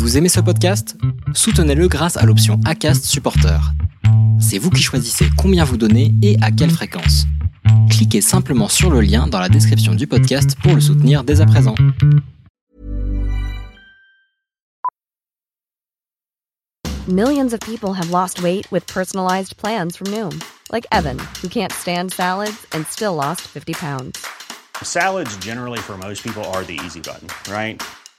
Vous aimez ce podcast? Soutenez-le grâce à l'option ACAST Supporter. C'est vous qui choisissez combien vous donnez et à quelle fréquence. Cliquez simplement sur le lien dans la description du podcast pour le soutenir dès à présent. Millions of people have lost weight with personalized plans from Noom, like Evan, who can't stand salads and still lost 50 pounds. Salads, generally, for most people, are the easy button, right?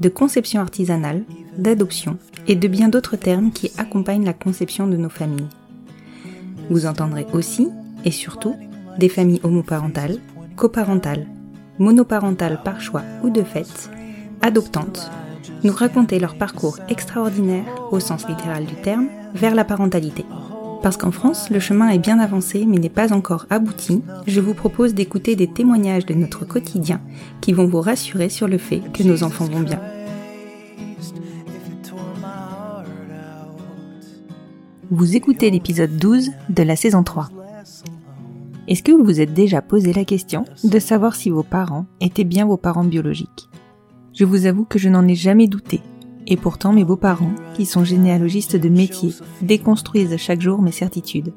de conception artisanale, d'adoption et de bien d'autres termes qui accompagnent la conception de nos familles. Vous entendrez aussi, et surtout, des familles homoparentales, coparentales, monoparentales par choix ou de fait, adoptantes, nous raconter leur parcours extraordinaire, au sens littéral du terme, vers la parentalité. Parce qu'en France, le chemin est bien avancé mais n'est pas encore abouti, je vous propose d'écouter des témoignages de notre quotidien qui vont vous rassurer sur le fait que nos enfants vont bien. Vous écoutez l'épisode 12 de la saison 3. Est-ce que vous vous êtes déjà posé la question de savoir si vos parents étaient bien vos parents biologiques? Je vous avoue que je n'en ai jamais douté. Et pourtant, mes beaux-parents, qui sont généalogistes de métier, déconstruisent chaque jour mes certitudes.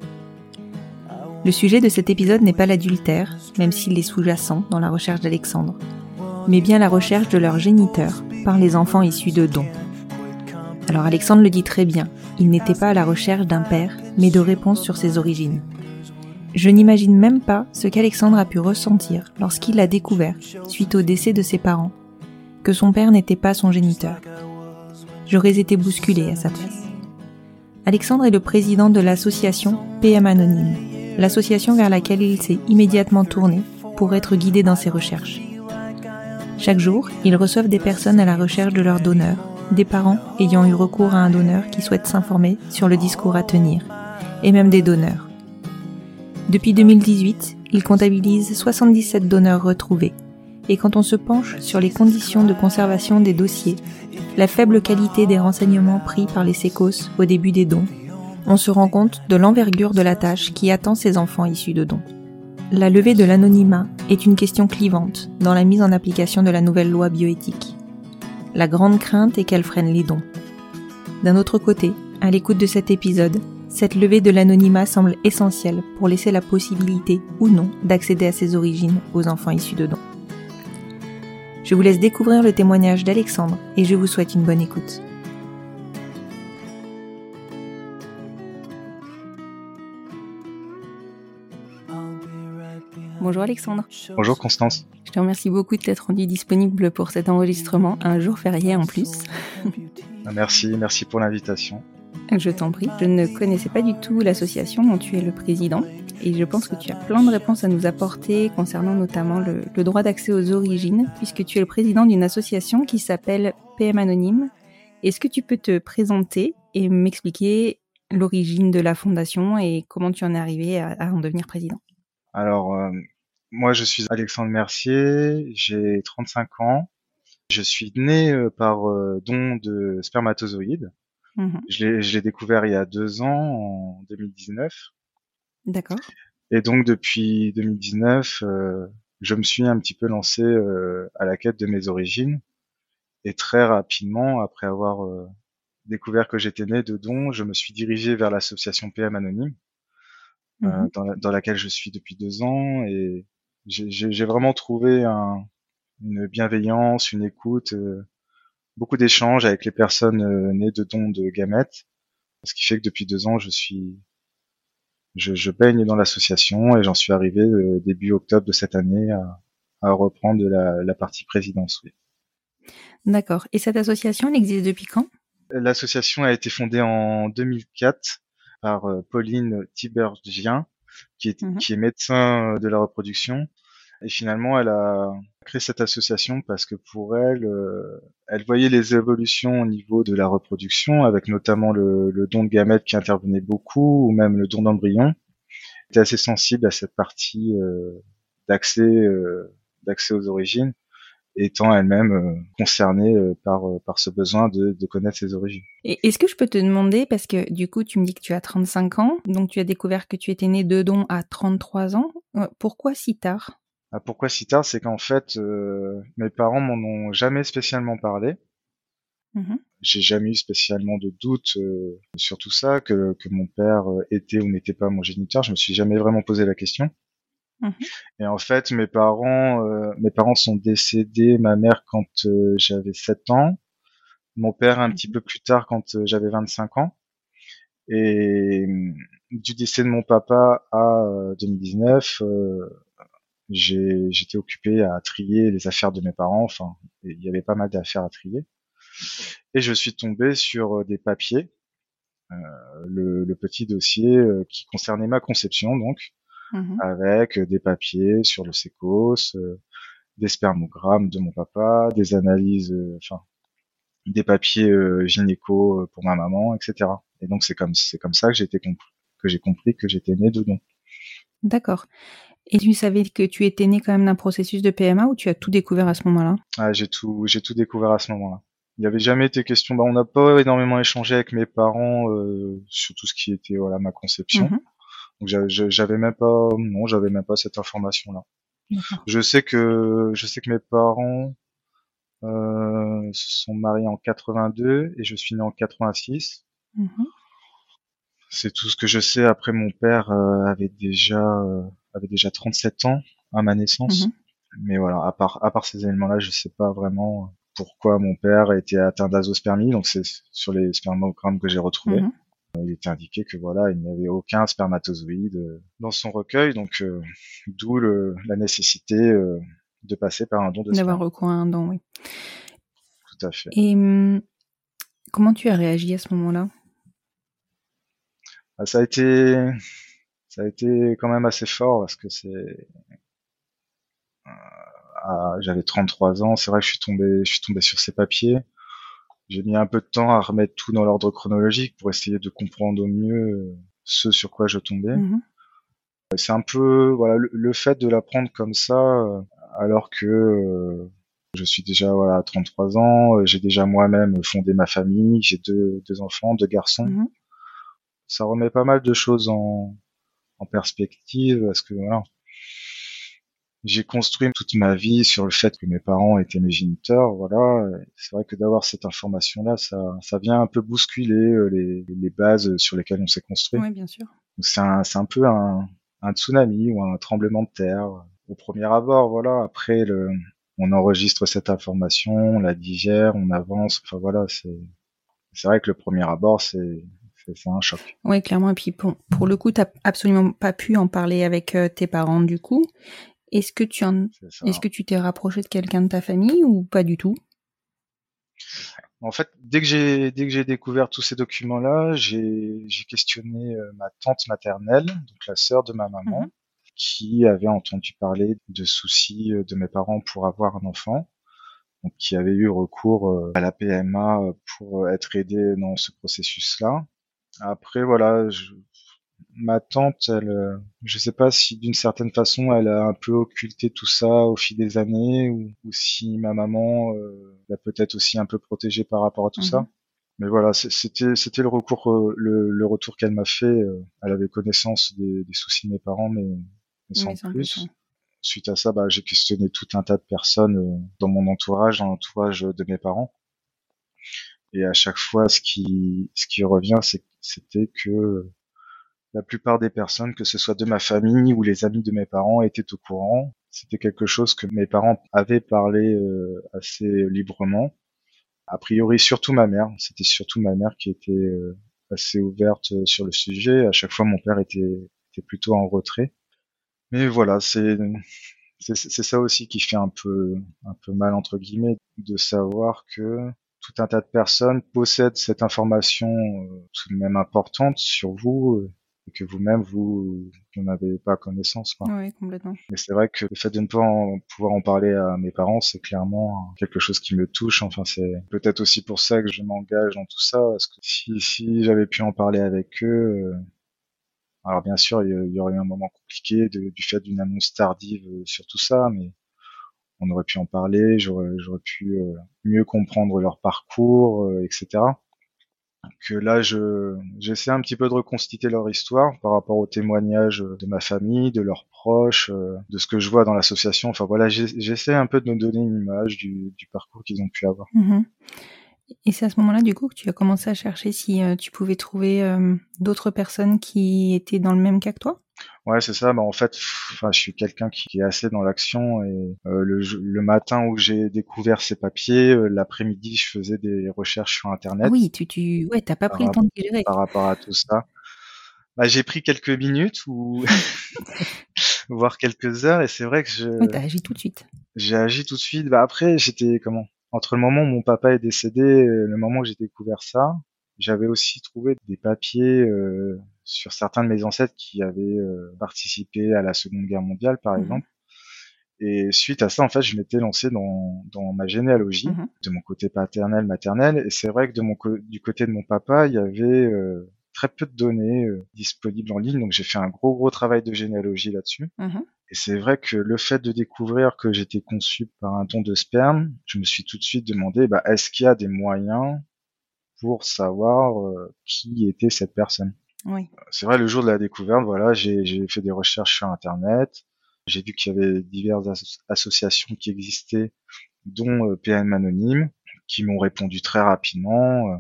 Le sujet de cet épisode n'est pas l'adultère, même s'il est sous-jacent dans la recherche d'Alexandre, mais bien la recherche de leur géniteur par les enfants issus de dons. Alors Alexandre le dit très bien, il n'était pas à la recherche d'un père, mais de réponses sur ses origines. Je n'imagine même pas ce qu'Alexandre a pu ressentir lorsqu'il a découvert, suite au décès de ses parents, que son père n'était pas son géniteur. J'aurais été bousculée à sa place. Alexandre est le président de l'association PM Anonyme, l'association vers laquelle il s'est immédiatement tourné pour être guidé dans ses recherches. Chaque jour, ils reçoivent des personnes à la recherche de leur donneur, des parents ayant eu recours à un donneur qui souhaite s'informer sur le discours à tenir, et même des donneurs. Depuis 2018, ils comptabilisent 77 donneurs retrouvés. Et quand on se penche sur les conditions de conservation des dossiers, la faible qualité des renseignements pris par les sécos au début des dons, on se rend compte de l'envergure de la tâche qui attend ces enfants issus de dons. La levée de l'anonymat est une question clivante dans la mise en application de la nouvelle loi bioéthique. La grande crainte est qu'elle freine les dons. D'un autre côté, à l'écoute de cet épisode, cette levée de l'anonymat semble essentielle pour laisser la possibilité ou non d'accéder à ses origines aux enfants issus de dons. Je vous laisse découvrir le témoignage d'Alexandre et je vous souhaite une bonne écoute. Bonjour Alexandre. Bonjour Constance. Je te remercie beaucoup de t'être rendu disponible pour cet enregistrement, un jour férié en plus. Ah, Merci, merci pour l'invitation. Je t'en prie. Je ne connaissais pas du tout l'association dont tu es le président et je pense que tu as plein de réponses à nous apporter concernant notamment le, le droit d'accès aux origines puisque tu es le président d'une association qui s'appelle PM Anonyme. Est-ce que tu peux te présenter et m'expliquer l'origine de la fondation et comment tu en es arrivé à, à en devenir président? Alors, euh, moi je suis Alexandre Mercier, j'ai 35 ans. Je suis né euh, par euh, don de spermatozoïdes. Mhm. Je l'ai découvert il y a deux ans, en 2019. D'accord. Et donc depuis 2019, euh, je me suis un petit peu lancé euh, à la quête de mes origines. Et très rapidement, après avoir euh, découvert que j'étais né de dons, je me suis dirigé vers l'association PM Anonyme, euh, Mhm. dans, la- dans laquelle je suis depuis deux ans. Et j'ai vraiment trouvé un- une bienveillance, une écoute euh, beaucoup d'échanges avec les personnes euh, nées de dons de gamètes, ce qui fait que depuis deux ans, je suis, je, je baigne dans l'association et j'en suis arrivé euh, début octobre de cette année à, à reprendre la, la partie présidence. Oui. D'accord. Et cette association, elle existe depuis quand? L'association a été fondée en 2004 par euh, Pauline Tibergien, qui est, Mhm. qui est médecin de la reproduction. Et finalement, elle a créé cette association parce que pour elle, euh, elle voyait les évolutions au niveau de la reproduction, avec notamment le, don de gamètes qui intervenait beaucoup, ou même le don d'embryon. Elle était assez sensible à cette partie euh, d'accès euh, d'accès aux origines, étant elle-même concernée par, ce besoin de, connaître ses origines. Est-ce que je peux te demander, parce que du coup, tu me dis que tu as 35 ans, donc tu as découvert que tu étais né de don à 33 ans. Pourquoi si tard? Ah, pourquoi si tard C'est qu'en fait, euh, mes parents m'en ont jamais spécialement parlé. Mhm. J'ai jamais eu spécialement de doute euh, sur tout ça, que, que mon père euh, était ou n'était pas mon géniteur. Je me suis jamais vraiment posé la question. Mhm. Et en fait, mes parents, euh, mes parents sont décédés. Ma mère quand euh, j'avais 7 ans, mon père un petit peu plus tard quand euh, j'avais 25 ans. Et euh, du décès de mon papa à euh, 2019, euh, j'ai j'étais occupé à trier les affaires de mes parents. Enfin, il y avait pas mal d'affaires à trier. Et je suis tombé sur euh, des papiers, euh, le, le petit dossier euh, qui concernait ma conception, donc Mhm. avec euh, des papiers sur le sécos, euh, des spermogrammes de mon papa, des analyses, euh, enfin des papiers euh, gynéco pour ma maman, etc. Et donc c'est comme c'est comme ça que j'ai été compris que j'ai compris que j'étais né de don. D'accord. Et tu savais que tu étais né quand même d'un processus de PMA ou tu as tout découvert à ce moment-là? Ah, j'ai tout j'ai tout découvert à ce moment-là. Il n'y avait jamais été question. Bah, on n'a pas énormément échangé avec mes parents euh, sur tout ce qui était voilà ma conception. Mhm. Donc j'avais- même pas non j'avais même pas cette information là. D'accord. Je sais que je sais que mes parents euh, se sont mariés en 82 et je suis né en 86. Mhm. C'est tout ce que je sais. Après, mon père euh, avait déjà euh, avait déjà 37 ans à ma naissance. Mhm. Mais voilà, à part à part ces éléments-là, je sais pas vraiment pourquoi mon père était atteint d'azospermie. Donc c'est sur les spermogrammes que j'ai retrouvés. Mhm. Il était indiqué que voilà, il n'y avait aucun spermatozoïde euh, dans son recueil, donc euh, d'où la nécessité euh, de passer par un don de D'avoir recours à un don, oui. Tout à fait. Et hum, comment tu as réagi à ce moment-là? Ah, ça a été, ça a été quand même assez fort parce que c'est, ah, j'avais 33 ans. C'est vrai que je suis tombé, je suis tombé sur ces papiers. J'ai mis un peu de temps à remettre tout dans l'ordre chronologique pour essayer de comprendre au mieux euh, ce sur quoi je tombais. Mhm. C'est un peu voilà le, le fait de l'apprendre comme ça euh, alors que euh, je suis déjà voilà à 33 ans, euh, j'ai déjà moi-même fondé ma famille, j'ai deux, deux enfants, deux garçons. Mhm. Ça remet pas mal de choses en, en perspective parce que voilà, j'ai construit toute ma vie sur le fait que mes parents étaient mes géniteurs, voilà. C'est vrai que d'avoir cette information-là, ça, ça vient un peu bousculer euh, les, les bases sur lesquelles on s'est construit. Oui, bien sûr. C'est un, c'est un peu un, un tsunami ou un tremblement de terre au premier abord, voilà. Après, le, on enregistre cette information, on la digère, on avance. Enfin voilà, c'est, c'est vrai que le premier abord, c'est, c'est, c'est un choc. Oui, clairement. Et puis pour, pour le coup, tu n'as absolument pas pu en parler avec euh, tes parents du coup. Est-ce que tu en, que t'es rapproché de quelqu'un de ta famille ou pas du tout? En fait, dès que j'ai dès que j'ai découvert tous ces documents-là, j'ai j'ai questionné euh, ma tante maternelle, donc la sœur de ma maman, Mhm. qui avait entendu parler de soucis euh, de mes parents pour avoir un enfant, donc qui avait eu recours à la PMA pour être aidé dans ce processus-là. Après, voilà, je- ma tante, elle, euh, je sais pas si d'une certaine façon, elle a un peu occulté tout ça au fil des années, ou, ou si ma maman euh, l'a peut-être aussi un peu protégée par rapport à tout Mhm. ça. Mais voilà, c'était c'était le recours, euh, le, le retour qu'elle m'a fait. euh, Elle avait connaissance des, des soucis de mes parents, mais, mais sans Mais sans plus. Suite à ça, bah, j'ai questionné tout un tas de personnes dans mon entourage, dans l'entourage de mes parents. Et à chaque fois, ce qui, ce qui revient, c'est, c'était que la plupart des personnes, que ce soit de ma famille ou les amis de mes parents, étaient au courant. C'était quelque chose que mes parents avaient parlé euh, assez librement, A priori, surtout ma mère. C'était surtout ma mère qui était euh, assez ouverte sur le sujet. À chaque fois, mon père était, était plutôt en retrait. Mais voilà, c'est c'est ça aussi qui fait un peu un peu mal entre guillemets de savoir que tout un tas de personnes possèdent cette information euh, tout de même importante sur vous et que vous-même vous, n'en avez pas connaissance. Quoi. Oui, complètement. Mais c'est vrai que le fait de ne pas pouvoir en parler à mes parents, c'est clairement quelque chose qui me touche. Enfin, c'est peut-être aussi pour ça que je m'engage dans tout ça, parce que si, si j'avais pu en parler avec eux, euh, alors bien sûr, il y aurait eu un moment compliqué du fait d'une annonce tardive euh, sur tout ça, mais on aurait pu en parler, j'aurais pu euh, mieux comprendre leur parcours, etc que là je j'essaie un petit peu de reconstituer leur histoire par rapport aux témoignages de ma famille, de leurs proches, euh, de ce que je vois dans l'association. Enfin voilà, j'essaie un peu de me donner une image du, du parcours qu'ils ont pu avoir. Mhm. Et c'est à ce moment-là, du coup, que tu as commencé à chercher si euh, tu pouvais trouver euh, d'autres personnes qui étaient dans le même cas que toi? Ouais, c'est ça. Bah, en fait, enfin, je suis quelqu'un qui est assez dans l'action et euh, le, le, matin où j'ai découvert ces papiers, euh, l'après-midi, je faisais des recherches sur Internet. Oui, tu, tu, ouais, t'as pas pris le temps de digérer. Par rapport à tout ça. Bah, j'ai pris quelques minutes ou voire quelques heures et c'est vrai que je. Oui, t'as agi tout de suite. J'ai agi tout de suite. Bah après, j'étais comment Entre le moment où mon papa est décédé, et le moment où j'ai découvert ça, j'avais aussi trouvé des papiers euh, sur certains de mes ancêtres qui avaient euh, participé à la Seconde Guerre mondiale, par mmh exemple. Et suite à ça, en fait, je m'étais lancé dans, dans ma généalogie, mmh de mon côté paternel, maternel. Et c'est vrai que de mon du côté de mon papa, il y avait euh, très peu de données disponibles en ligne. Donc j'ai fait un gros, gros travail de généalogie là-dessus. Mmh Et c'est vrai que le fait de découvrir que j'étais conçu par un don de sperme, je me suis tout de suite demandé, bah, est-ce qu'il y a des moyens pour savoir euh, qui était cette personne? Oui. C'est vrai, le jour de la découverte, voilà, j'ai fait des recherches sur Internet. J'ai vu qu'il y avait diverses associations qui existaient, dont euh, PN Anonyme, qui m'ont répondu très rapidement. Euh,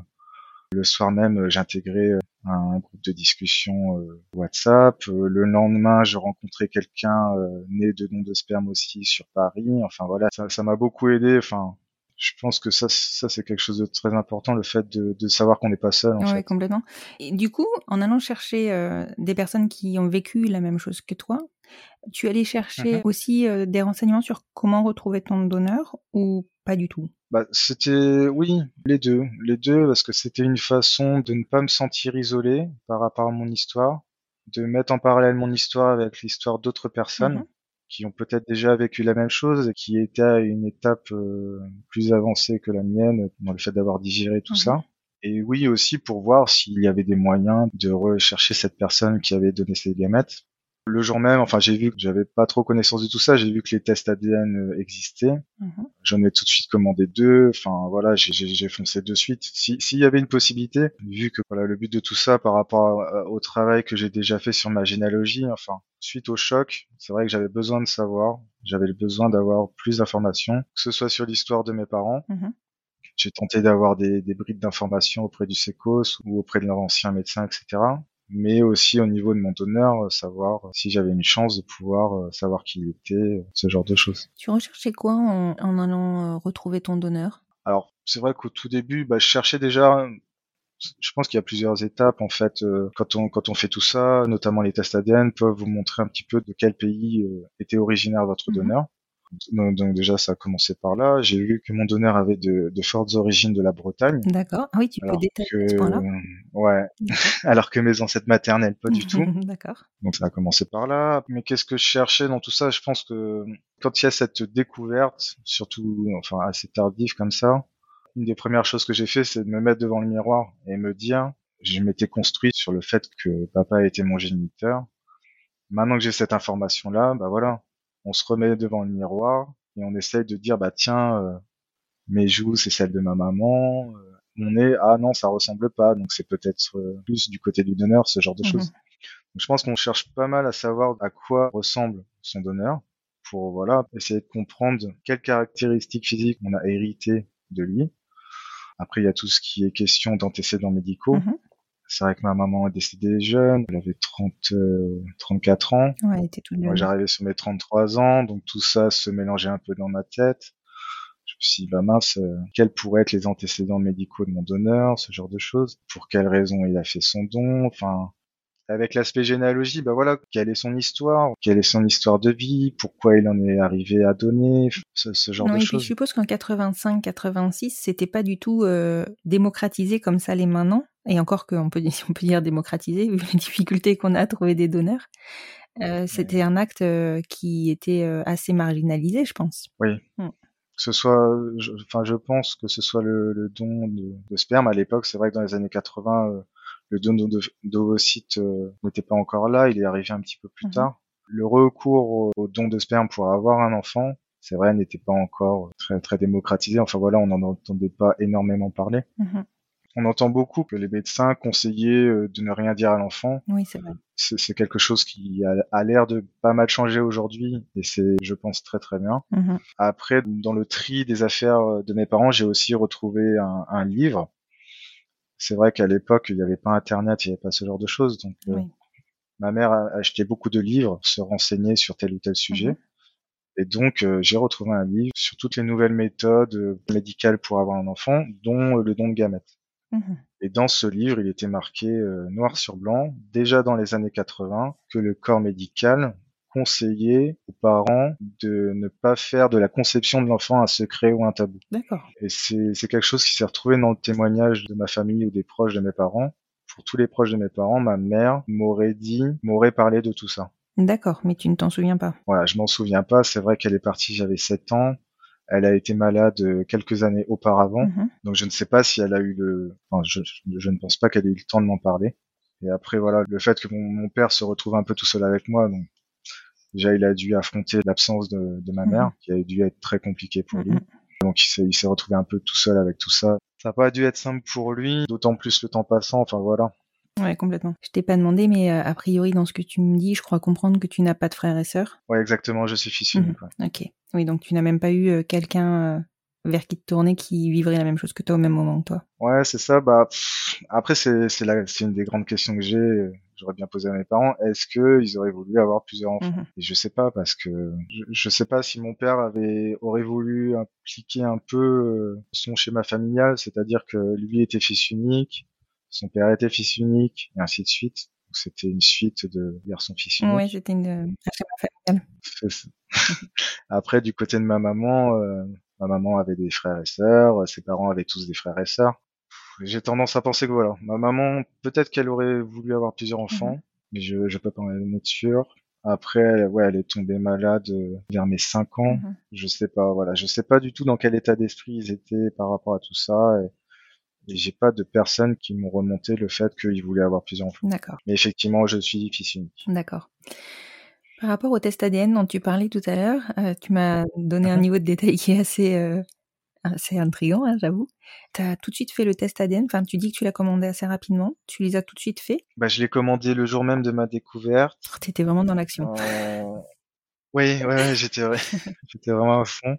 le soir même, j'intégrais un groupe de discussion WhatsApp. Le lendemain, je rencontrais quelqu'un né de don de sperme aussi sur Paris. Enfin voilà, ça m'a beaucoup aidé. Enfin, je pense que ça, ça c'est quelque chose de très important, le fait de, de savoir qu'on n'est pas seul. En ouais, complètement. Et du coup, en allant chercher euh, des personnes qui ont vécu la même chose que toi, tu allais chercher mhm. aussi euh, des renseignements sur comment retrouver ton donneur ou pas du tout? Bah, c'était oui les deux les deux parce que c'était une façon de ne pas me sentir isolé par rapport à mon histoire de mettre en parallèle mon histoire avec l'histoire d'autres personnes mhm qui ont peut-être déjà vécu la même chose et qui étaient à une étape euh, plus avancée que la mienne dans le fait d'avoir digéré tout ça. Et oui aussi pour voir s'il y avait des moyens de rechercher cette personne qui avait donné ces gamètes le jour même, enfin, j'ai vu que j'avais pas trop connaissance de tout ça. J'ai vu que les tests ADN euh, existaient. Mhm. J'en ai tout de suite commandé deux. Enfin, voilà, j'ai foncé de suite. S'il y avait une possibilité, vu que voilà, le but de tout ça par rapport au travail que j'ai déjà fait sur ma généalogie, enfin, suite au choc, c'est vrai que j'avais besoin de savoir. J'avais besoin d'avoir plus d'informations, que ce soit sur l'histoire de mes parents. Mhm. J'ai tenté d'avoir des, des brides d'informations auprès du SECOS ou auprès de leur ancien médecin, etc mais aussi au niveau de mon donneur, euh, savoir si j'avais une chance de pouvoir euh, savoir qui il était, euh, ce genre de choses. Tu recherchais quoi en, en allant retrouver ton donneur? Alors, c'est vrai qu'au tout début, bah, je cherchais déjà je pense qu'il y a plusieurs étapes en fait quand on quand on fait tout ça, notamment les tests ADN peuvent vous montrer un petit peu de quel pays était originaire votre mhm. donneur. Donc, déjà, ça a commencé par là. J'ai vu que mon donneur avait de, de fortes origines de la Bretagne. D'accord. Ah oui, tu peux détailler ce point-là. Ouais. alors que mes ancêtres maternels, pas du tout. D'accord. Donc ça a commencé par là. Mais qu'est-ce que je cherchais dans tout ça? Je pense que quand il y a cette découverte, surtout, enfin assez tardive comme ça, une des premières choses que j'ai fait, c'est de me mettre devant le miroir et me dire, je m'étais construit sur le fait que papa était mon géniteur. Maintenant que j'ai cette information-là, bah voilà, on se remet devant le miroir et on essaye de dire bah tiens euh, mes joues c'est celle de ma maman euh, mon nez ah non ça ressemble pas donc c'est peut-être euh, plus du côté du donneur ce genre de mhm. choses donc je pense qu'on cherche pas mal à savoir à quoi ressemble son donneur pour voilà essayer de comprendre quelles caractéristiques physiques on a hérité de lui après il y a tout ce qui est question d'antécédents médicaux mhm. C'est vrai que ma maman est décédée jeune, elle avait 30, 34 euh, ans. Ouais, elle était toute Moi, j'arrivais sur mes 33 ans, donc tout ça se mélangeait un peu dans ma tête. Je me suis dit, bah mince, euh, quels pourraient être les antécédents médicaux de mon donneur, ce genre de choses, pour quelles raisons il a fait son don, enfin, avec l'aspect généalogie, bah voilà, quelle est son histoire, quelle est son histoire de vie, pourquoi il en est arrivé à donner, ce, ce genre non, de choses. je suppose qu'en 85-86, c'était pas du tout euh, démocratisé comme ça les maintenant. Et encore qu'on peut, on peut dire démocratisé, vu les difficultés qu'on a à trouver des donneurs. Euh, c'était un acte euh, qui était euh, assez marginalisé, je pense. Oui. Mm. Que ce soit, je- enfin, je pense que ce soit le, le don de, de sperme à l'époque. C'est vrai que dans les années 80, euh, le don de- d'ovocytes n'était pas encore là. Il est arrivé un petit peu plus Mhm. tard. Le recours au, au don de sperme pour avoir un enfant, c'est vrai, n'était pas encore très très démocratisé. Enfin voilà, on n'en entendait pas énormément parler. Mhm. On entend beaucoup que les médecins conseillaient euh, de ne rien dire à l'enfant. Oui, c'est vrai. C'est quelque chose qui a, a l'air de pas mal changer aujourd'hui et c'est, je pense, très très bien. Mhm. Après, dans le tri des affaires euh, de mes parents, j'ai aussi retrouvé un, un livre. C'est vrai qu'à l'époque, il n'y avait pas Internet, il n'y avait pas ce genre de choses. Donc, euh, ma mère a acheté beaucoup de livres, se renseigner sur tel ou tel sujet. Mhm. Et donc, euh, j'ai retrouvé un livre sur toutes les nouvelles méthodes médicales pour avoir un enfant, dont le don de gamètes. Mhm. Et dans ce livre, il était marqué euh, noir sur blanc, déjà dans les années 80, que le corps médical conseillait aux parents de ne pas faire de la conception de l'enfant un secret ou un tabou. D'accord. Et c'est c'est quelque chose qui s'est retrouvé dans le témoignage de ma famille ou des proches de mes parents. Pour tous les proches de mes parents, ma mère m'aurait dit, m'aurait parlé de tout ça. D'accord, mais tu ne t'en souviens pas. Voilà, je m'en souviens pas. C'est vrai qu'elle est partie, j'avais 7 ans. Elle a été malade euh, quelques années auparavant. Mhm. Donc je ne sais pas si elle a eu le, enfin je, je- ne pense pas qu'elle ait eu le temps de m'en parler. Et après voilà, le fait que mon, mon père se retrouve un peu tout seul avec moi, donc déjà il a dû affronter l'absence de, de ma Mhm. mère, qui a dû être très compliquée pour lui. Mhm. Donc il s'est, retrouvé un peu tout seul avec tout ça. Ça n'a pas dû être simple pour lui, d'autant plus le temps passant. Enfin voilà. Ouais, complètement. Je t'ai pas demandé, mais euh, a priori, dans ce que tu me dis, je crois comprendre que tu n'as pas de frères et sœurs. Ouais exactement, je suis fils unique. ouais. Ok. Oui, donc tu n'as même pas eu euh, quelqu'un euh, vers qui te tourner qui vivrait la même chose que toi au même moment que toi. Ouais, c'est ça. Bah pff, après c'est c'est la c'est une des grandes questions que j'ai. euh, J'aurais bien posé à mes parents. Est-ce que ils auraient voulu avoir plusieurs enfants? Mhm. Et je sais pas parce que je, je sais pas si mon père avait aurait voulu impliquer un peu son schéma familial, c'est-à-dire que lui était fils unique, son père était fils unique, et ainsi de suite. C'était une suite de garçon-fils unique. Ouais, c'était une euh. Après, du côté de ma maman, euh, ma maman avait des frères et sœurs, euh, ses parents avaient tous des frères et sœurs. J'ai tendance à penser que voilà, ma maman, peut-être qu'elle aurait voulu avoir plusieurs enfants, mais je, je peux pas en être sûr. Après, ouais, elle est tombée malade euh, vers mes 5 ans. Mhm. Je sais pas, voilà, je sais pas du tout dans quel état d'esprit ils étaient par rapport à tout ça. Et, et j'ai pas de personnes qui m'ont remonté le fait qu'ils voulaient avoir plusieurs enfants. D'accord, Mais effectivement, je suis fils unique. d'accord. Par rapport au test ADN dont tu parlais tout à l'heure, euh, tu m'as donné un Mhm. niveau de détail qui est assez, euh, assez intriguant, hein, j'avoue. Tu as tout de suite fait le test ADN, enfin tu dis que tu l'as commandé assez rapidement, tu les as tout de suite fait? Bah, je l'ai commandé le jour même de ma découverte. Tu étais vraiment dans l'action. Euh, Oui, ouais, ouais, j'étais j'étais vraiment à fond.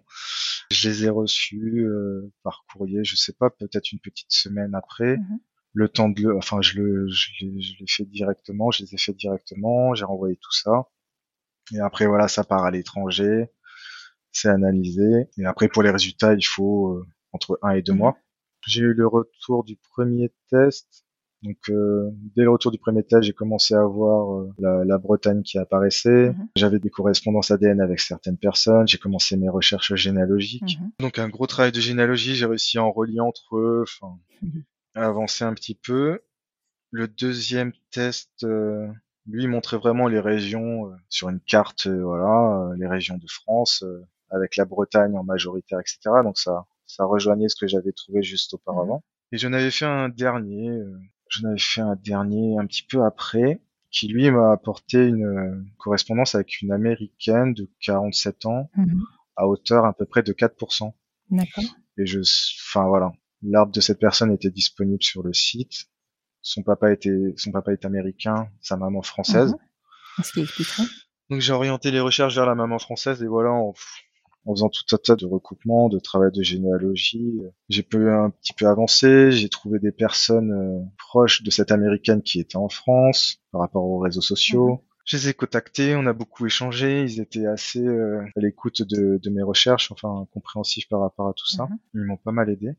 Je les ai reçus euh, par courrier, je sais pas, peut-être une petite semaine après. Mhm. Le temps de le, enfin, je le, je l'ai, je l'ai fait directement, je les ai fait directement, j'ai renvoyé tout ça. Et après, voilà, ça part à l'étranger, c'est analysé. Et après, pour les résultats, il faut euh, entre un et deux Mhm. mois. J'ai eu le retour du premier test. Donc, euh, dès le retour du premier test, j'ai commencé à voir euh, la, la Bretagne qui apparaissait. Mhm. J'avais des correspondances ADN avec certaines personnes. J'ai commencé mes recherches généalogiques. Mhm. Donc, un gros travail de généalogie. J'ai réussi à en relier entre eux, enfin, Mhm. à avancer un petit peu. Le deuxième test, euh, lui, montrait vraiment les régions euh, sur une carte, euh, voilà, euh, les régions de France, euh, avec la Bretagne en majoritaire, etc. Donc ça, ça rejoignait ce que j'avais trouvé juste auparavant. Et j'en avais fait un dernier, euh, j'en avais fait un dernier un petit peu après, qui lui m'a apporté une euh, correspondance avec une américaine de 47 ans, Mhm. à hauteur à peu près de 4%. D'accord. Et je, enfin voilà, l'arbre de cette personne était disponible sur le site. Son papa était, son papa est américain, sa maman française. Mhm. Ce qui expliquerait? Donc j'ai orienté les recherches vers la maman française et voilà, en, en faisant tout un tas de recoupements, de travail de généalogie, j'ai pu un petit peu avancer. J'ai trouvé des personnes euh, proches de cette américaine qui était en France par rapport aux réseaux sociaux. Je les ai contactés, on a beaucoup échangé, ils étaient assez euh, à l'écoute de, de mes recherches, enfin compréhensifs par rapport à tout ça. Mhm. Ils m'ont pas mal aidé.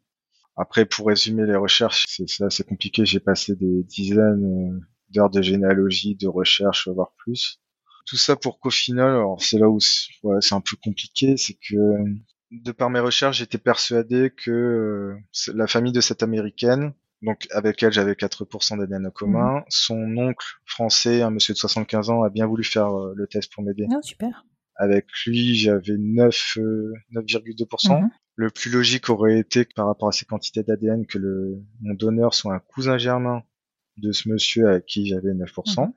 Après, pour résumer les recherches, c'est c'est assez compliqué. J'ai passé des dizaines euh, d'heures de généalogie, de recherche, voire plus. Tout ça pour qu'au final, alors c'est là où c'est ouais, un peu compliqué, c'est que de par mes recherches, j'étais persuadé que euh, la famille de cette américaine, donc avec elle j'avais 4% d'ADN en commun, son oncle français, un monsieur de 75 ans, a bien voulu faire euh, le test pour m'aider. Non, super. Avec lui, j'avais 9, euh, 9,2%. Mhm. Le plus logique aurait été que par rapport à ces quantités d'ADN que le, mon donneur soit un cousin germain de ce monsieur à qui j'avais 9%. Mhm.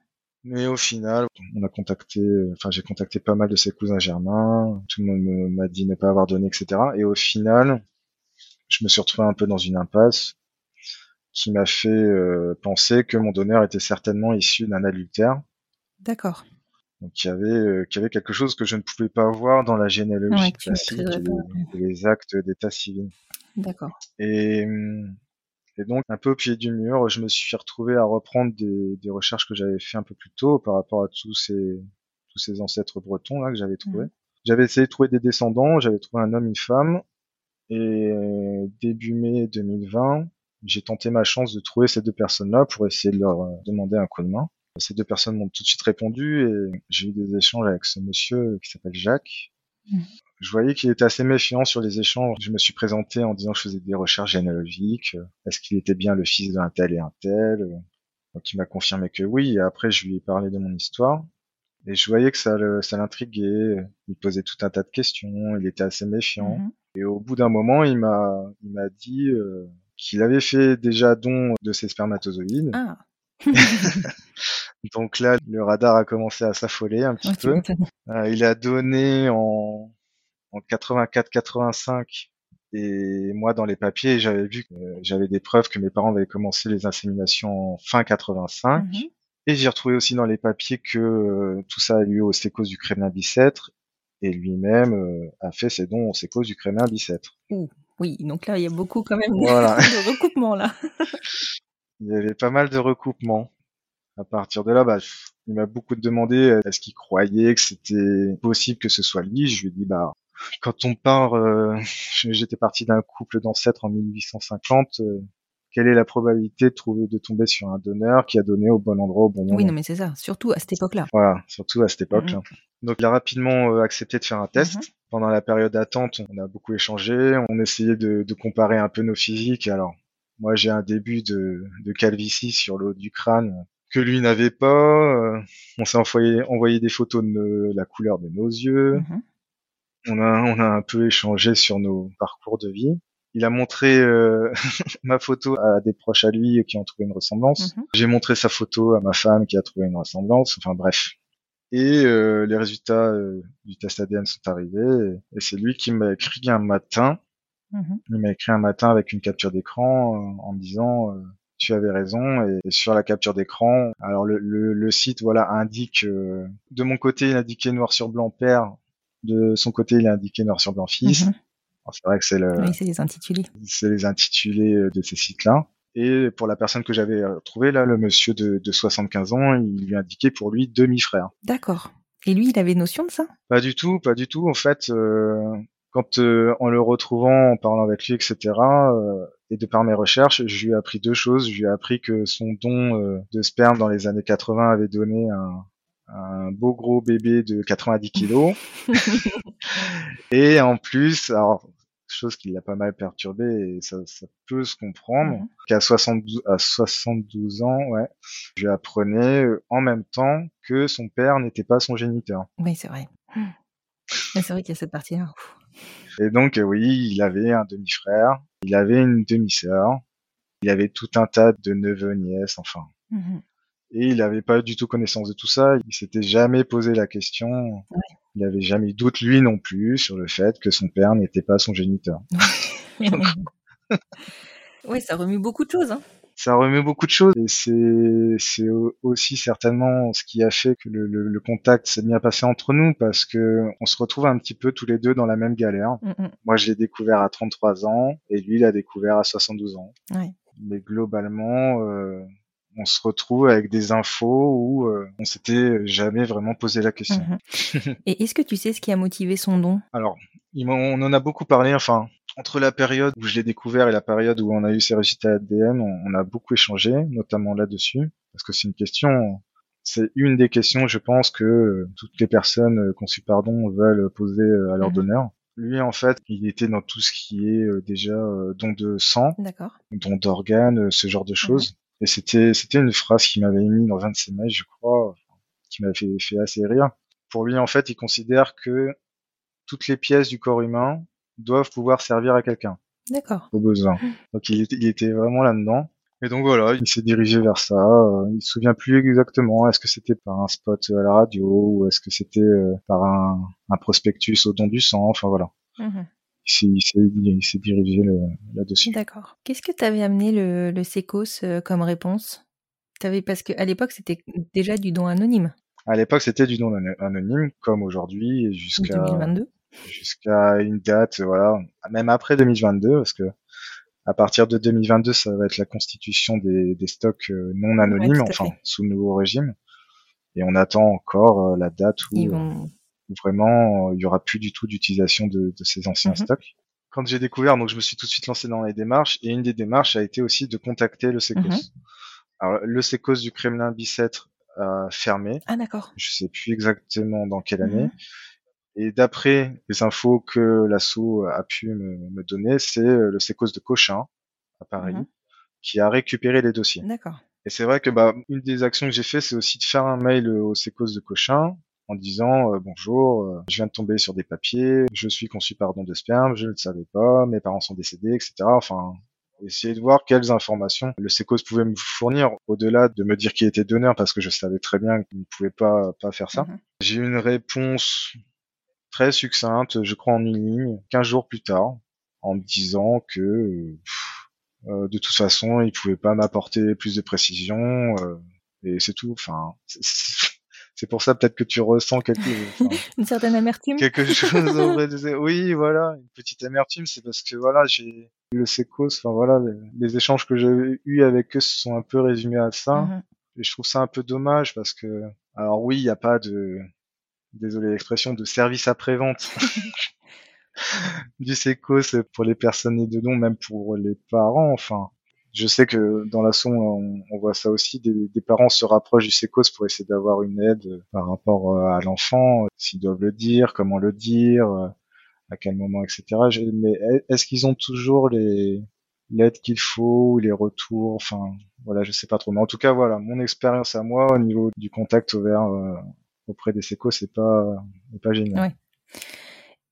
Mais au final, on a contacté, enfin j'ai contacté pas mal de ses cousins germains, tout le monde m'a dit ne pas avoir donné, etc. Et au final, je me suis retrouvé un peu dans une impasse qui m'a fait euh, penser que mon donneur était certainement issu d'un adultère. D'accord. Donc il y avait, euh, qu'il y avait quelque chose que je ne pouvais pas voir dans la généalogie Ouais, classique et les actes d'état civil. D'accord. Et, hum, et donc, un peu au pied du mur, je me suis retrouvé à reprendre des, des recherches que j'avais fait un peu plus tôt par rapport à tous ces, tous ces ancêtres bretons là que j'avais trouvés. Mhm. J'avais essayé de trouver des descendants, j'avais trouvé un homme, une femme, et euh, début mai 2020, j'ai tenté ma chance de trouver ces deux personnes-là pour essayer de leur euh, demander un coup de main. Ces deux personnes m'ont tout de suite répondu et j'ai eu des échanges avec ce monsieur qui s'appelle Jacques. Mhm. Je voyais qu'il était assez méfiant sur les échanges. Je me suis présenté en disant que je faisais des recherches généalogiques. Est-ce qu'il était bien le fils d'un tel et un tel? Donc il m'a confirmé que oui. Et après, je lui ai parlé de mon histoire. Et je voyais que ça, l'intriguait. Il posait tout un tas de questions. Il était assez méfiant. Mhm. Et au bout d'un moment, il m'a, il m'a dit euh, qu'il avait fait déjà don de ses spermatozoïdes. Ah, Donc là, le radar a commencé à s'affoler un petit ouais, peu. Euh, il a donné en, en 84-85 et moi dans les papiers, j'avais vu que euh, j'avais des preuves que mes parents avaient commencé les inséminations en fin 85. Mhm. Et j'ai retrouvé aussi dans les papiers que euh, tout ça a lieu au sécos du Kremlin Bicêtre et lui-même euh, a fait ses dons au sécos du Kremlin Bicêtre. Oui, donc là, il y a beaucoup quand même Voilà. de recoupements là. Il y avait pas mal de recoupements. À partir de là, bah, il m'a beaucoup demandé euh, est-ce qu'il croyait que c'était possible que ce soit lui? Je lui ai dit bah quand on part, euh, j'étais parti d'un couple d'ancêtres en 1850. euh, quelle est la probabilité de trouver de tomber sur un donneur qui a donné au bon endroit au bon moment Oui, non, mais c'est ça, surtout à cette époque-là. Voilà, surtout à cette époque-là. Donc il a rapidement euh, accepté de faire un test. Mhm. Pendant la période d'attente, on a beaucoup échangé, on essayait de, de comparer un peu nos physiques. Alors moi j'ai un début de, de calvitie sur le haut du crâne que lui n'avait pas. Euh, on s'est envoyé, envoyé des photos de la couleur de nos yeux. Mhm. On a, on a un peu échangé sur nos parcours de vie. Il a montré euh, ma photo à des proches à lui qui ont trouvé une ressemblance. Mhm. J'ai montré sa photo à ma femme qui a trouvé une ressemblance. Enfin bref. Et euh, les résultats euh, du test ADN sont arrivés. Et, et c'est lui qui m'a écrit un matin. Mhm. Il m'a écrit un matin avec une capture d'écran euh, en me disant euh, tu avais raison. Et, et sur la capture d'écran, alors le, le, le site voilà indique euh, de mon côté il indiquait noir sur blanc père. De son côté, il a indiqué noir sur blanc fils. Mhm. C'est vrai que c'est le, Oui, c'est les intitulés. c'est les intitulés euh, de ces sites-là. Et pour la personne que j'avais euh, trouvé là, le monsieur de, de 75 ans, il lui indiquait pour lui demi-frère. D'accord. Et lui, il avait notion de ça? Pas du tout, pas du tout. En fait, euh, quand euh, en le retrouvant, en parlant avec lui, etc., euh, et de par mes recherches, je lui ai appris deux choses. Je lui ai appris que son don euh, de sperme dans les années 80 avait donné un, un beau gros bébé de 90 kilos. et en plus, alors chose qui l'a pas mal perturbé et ça, ça peut se comprendre, Mhm. qu'à 72, à 72 ans, ouais, je lui apprenais euh, en même temps que son père n'était pas son géniteur. Oui, c'est vrai. C'est vrai qu'il y a cette partie-là. Et donc, euh, oui, il avait un demi-frère, il avait une demi-sœur, il avait tout un tas de neveux, nièces, enfin. Mhm. Et il n'avait pas du tout connaissance de tout ça, il s'était jamais posé la question, il n'avait jamais eu doute, lui non plus, sur le fait que son père n'était pas son géniteur. oui, ça remue beaucoup de choses. Hein. Ça remet beaucoup de choses et c'est c'est au- aussi certainement ce qui a fait que le, le, le contact s'est bien passé entre nous parce que on se retrouve un petit peu tous les deux dans la même galère. Mhm. Moi, je l'ai découvert à 33 ans et lui, il a découvert à 72 ans. Ouais. Mais globalement, euh, on se retrouve avec des infos où euh, on s'était jamais vraiment posé la question. Mhm. Et est-ce que tu sais ce qui a motivé son don? Alors, on en a beaucoup parlé, enfin, entre la période où je l'ai découvert et la période où on a eu ses résultats ADN, on, on a beaucoup échangé, notamment là-dessus, parce que c'est une question, c'est une des questions, je pense, que toutes les personnes conçues par don veulent poser euh, à leur Mhm. donneur. Lui, en fait, il était dans tout ce qui est euh, déjà don de sang, don d'organes, ce genre de choses. Et c'était c'était une phrase qui m'avait mis dans un de ses mails, je crois, qui m'avait fait, fait assez rire. Pour lui, en fait, il considère que toutes les pièces du corps humain doivent pouvoir servir à quelqu'un D'accord. au besoin. Donc il était, il était vraiment là-dedans. Et donc voilà, il s'est dirigé vers ça. Il se souvient plus exactement. Est-ce que c'était par un spot à la radio ou est-ce que c'était euh, par un, un prospectus au don du sang? Enfin voilà. Il s'est, il s'est, dirigé là-dessus. D'accord. Qu'est-ce que t'avais amené le, le sécos euh, comme réponse? T'avais parce que à l'époque c'était déjà du don anonyme. À l'époque, c'était du don ano- anonyme, comme aujourd'hui, jusqu'à 2022. jusqu'à une date, voilà, même après 2022, parce que à partir de 2022, ça va être la constitution des, des stocks euh, non anonymes, enfin sous le nouveau régime, et on attend encore euh, la date où, Ils vont. Où vraiment euh, il y aura plus du tout d'utilisation de, de ces anciens Mhm. stocks. Quand j'ai découvert, donc je me suis tout de suite lancé dans les démarches, et une des démarches a été aussi de contacter le SECOS. Mhm. Alors le SECOS du Kremlin Bicêtre a fermé, Ah d'accord. je sais plus exactement dans quelle année. Mhm. Et d'après les infos que l'assaut a pu me, me donner, c'est euh, le sécos de Cochin à Paris qui a récupéré les dossiers. D'accord. Et c'est vrai que bah une des actions que j'ai fait, c'est aussi de faire un mail au sécos de Cochin en disant euh, bonjour, euh, je viens de tomber sur des papiers, je suis conçu par don de sperme, je ne le savais pas, mes parents sont décédés, etc. Enfin, essayer de voir quelles informations le sécos pouvait me fournir au-delà de me dire qui était donneur parce que je savais très bien qu'il ne pouvait pas pas faire ça. Mhm. J'ai eu une réponse très succincte, je crois en une ligne, 15 jours plus tard, en me disant que euh, pff, euh, de toute façon, il pouvait pas m'apporter plus de précision, euh, et c'est tout. Enfin, c'est pour ça peut-être que tu ressens quelque, enfin, Une certaine amertume. quelque chose. auprès de- Oui, voilà, une petite amertume, c'est parce que voilà, j'ai le sécos, enfin voilà, les, les échanges que j'ai eus avec eux se sont un peu résumés à ça. Mhm. Et je trouve ça un peu dommage parce que, alors oui, il n'y a pas de, désolé l'expression, de service après-vente du sécos pour les personnes nées de même pour les parents. Enfin, je sais que dans la son, on, voit ça aussi, des, parents se rapprochent du sécos pour essayer d'avoir une aide par rapport euh, à l'enfant, s'ils doivent le dire, comment le dire, euh, à quel moment, etc. Mais est-ce qu'ils ont toujours les l'aide qu'il faut ou les retours? Enfin, voilà, je sais pas trop. Mais en tout cas, voilà, mon expérience à moi au niveau du contact ouvert euh, auprès des sécos, c'est pas, pas génial. Ouais.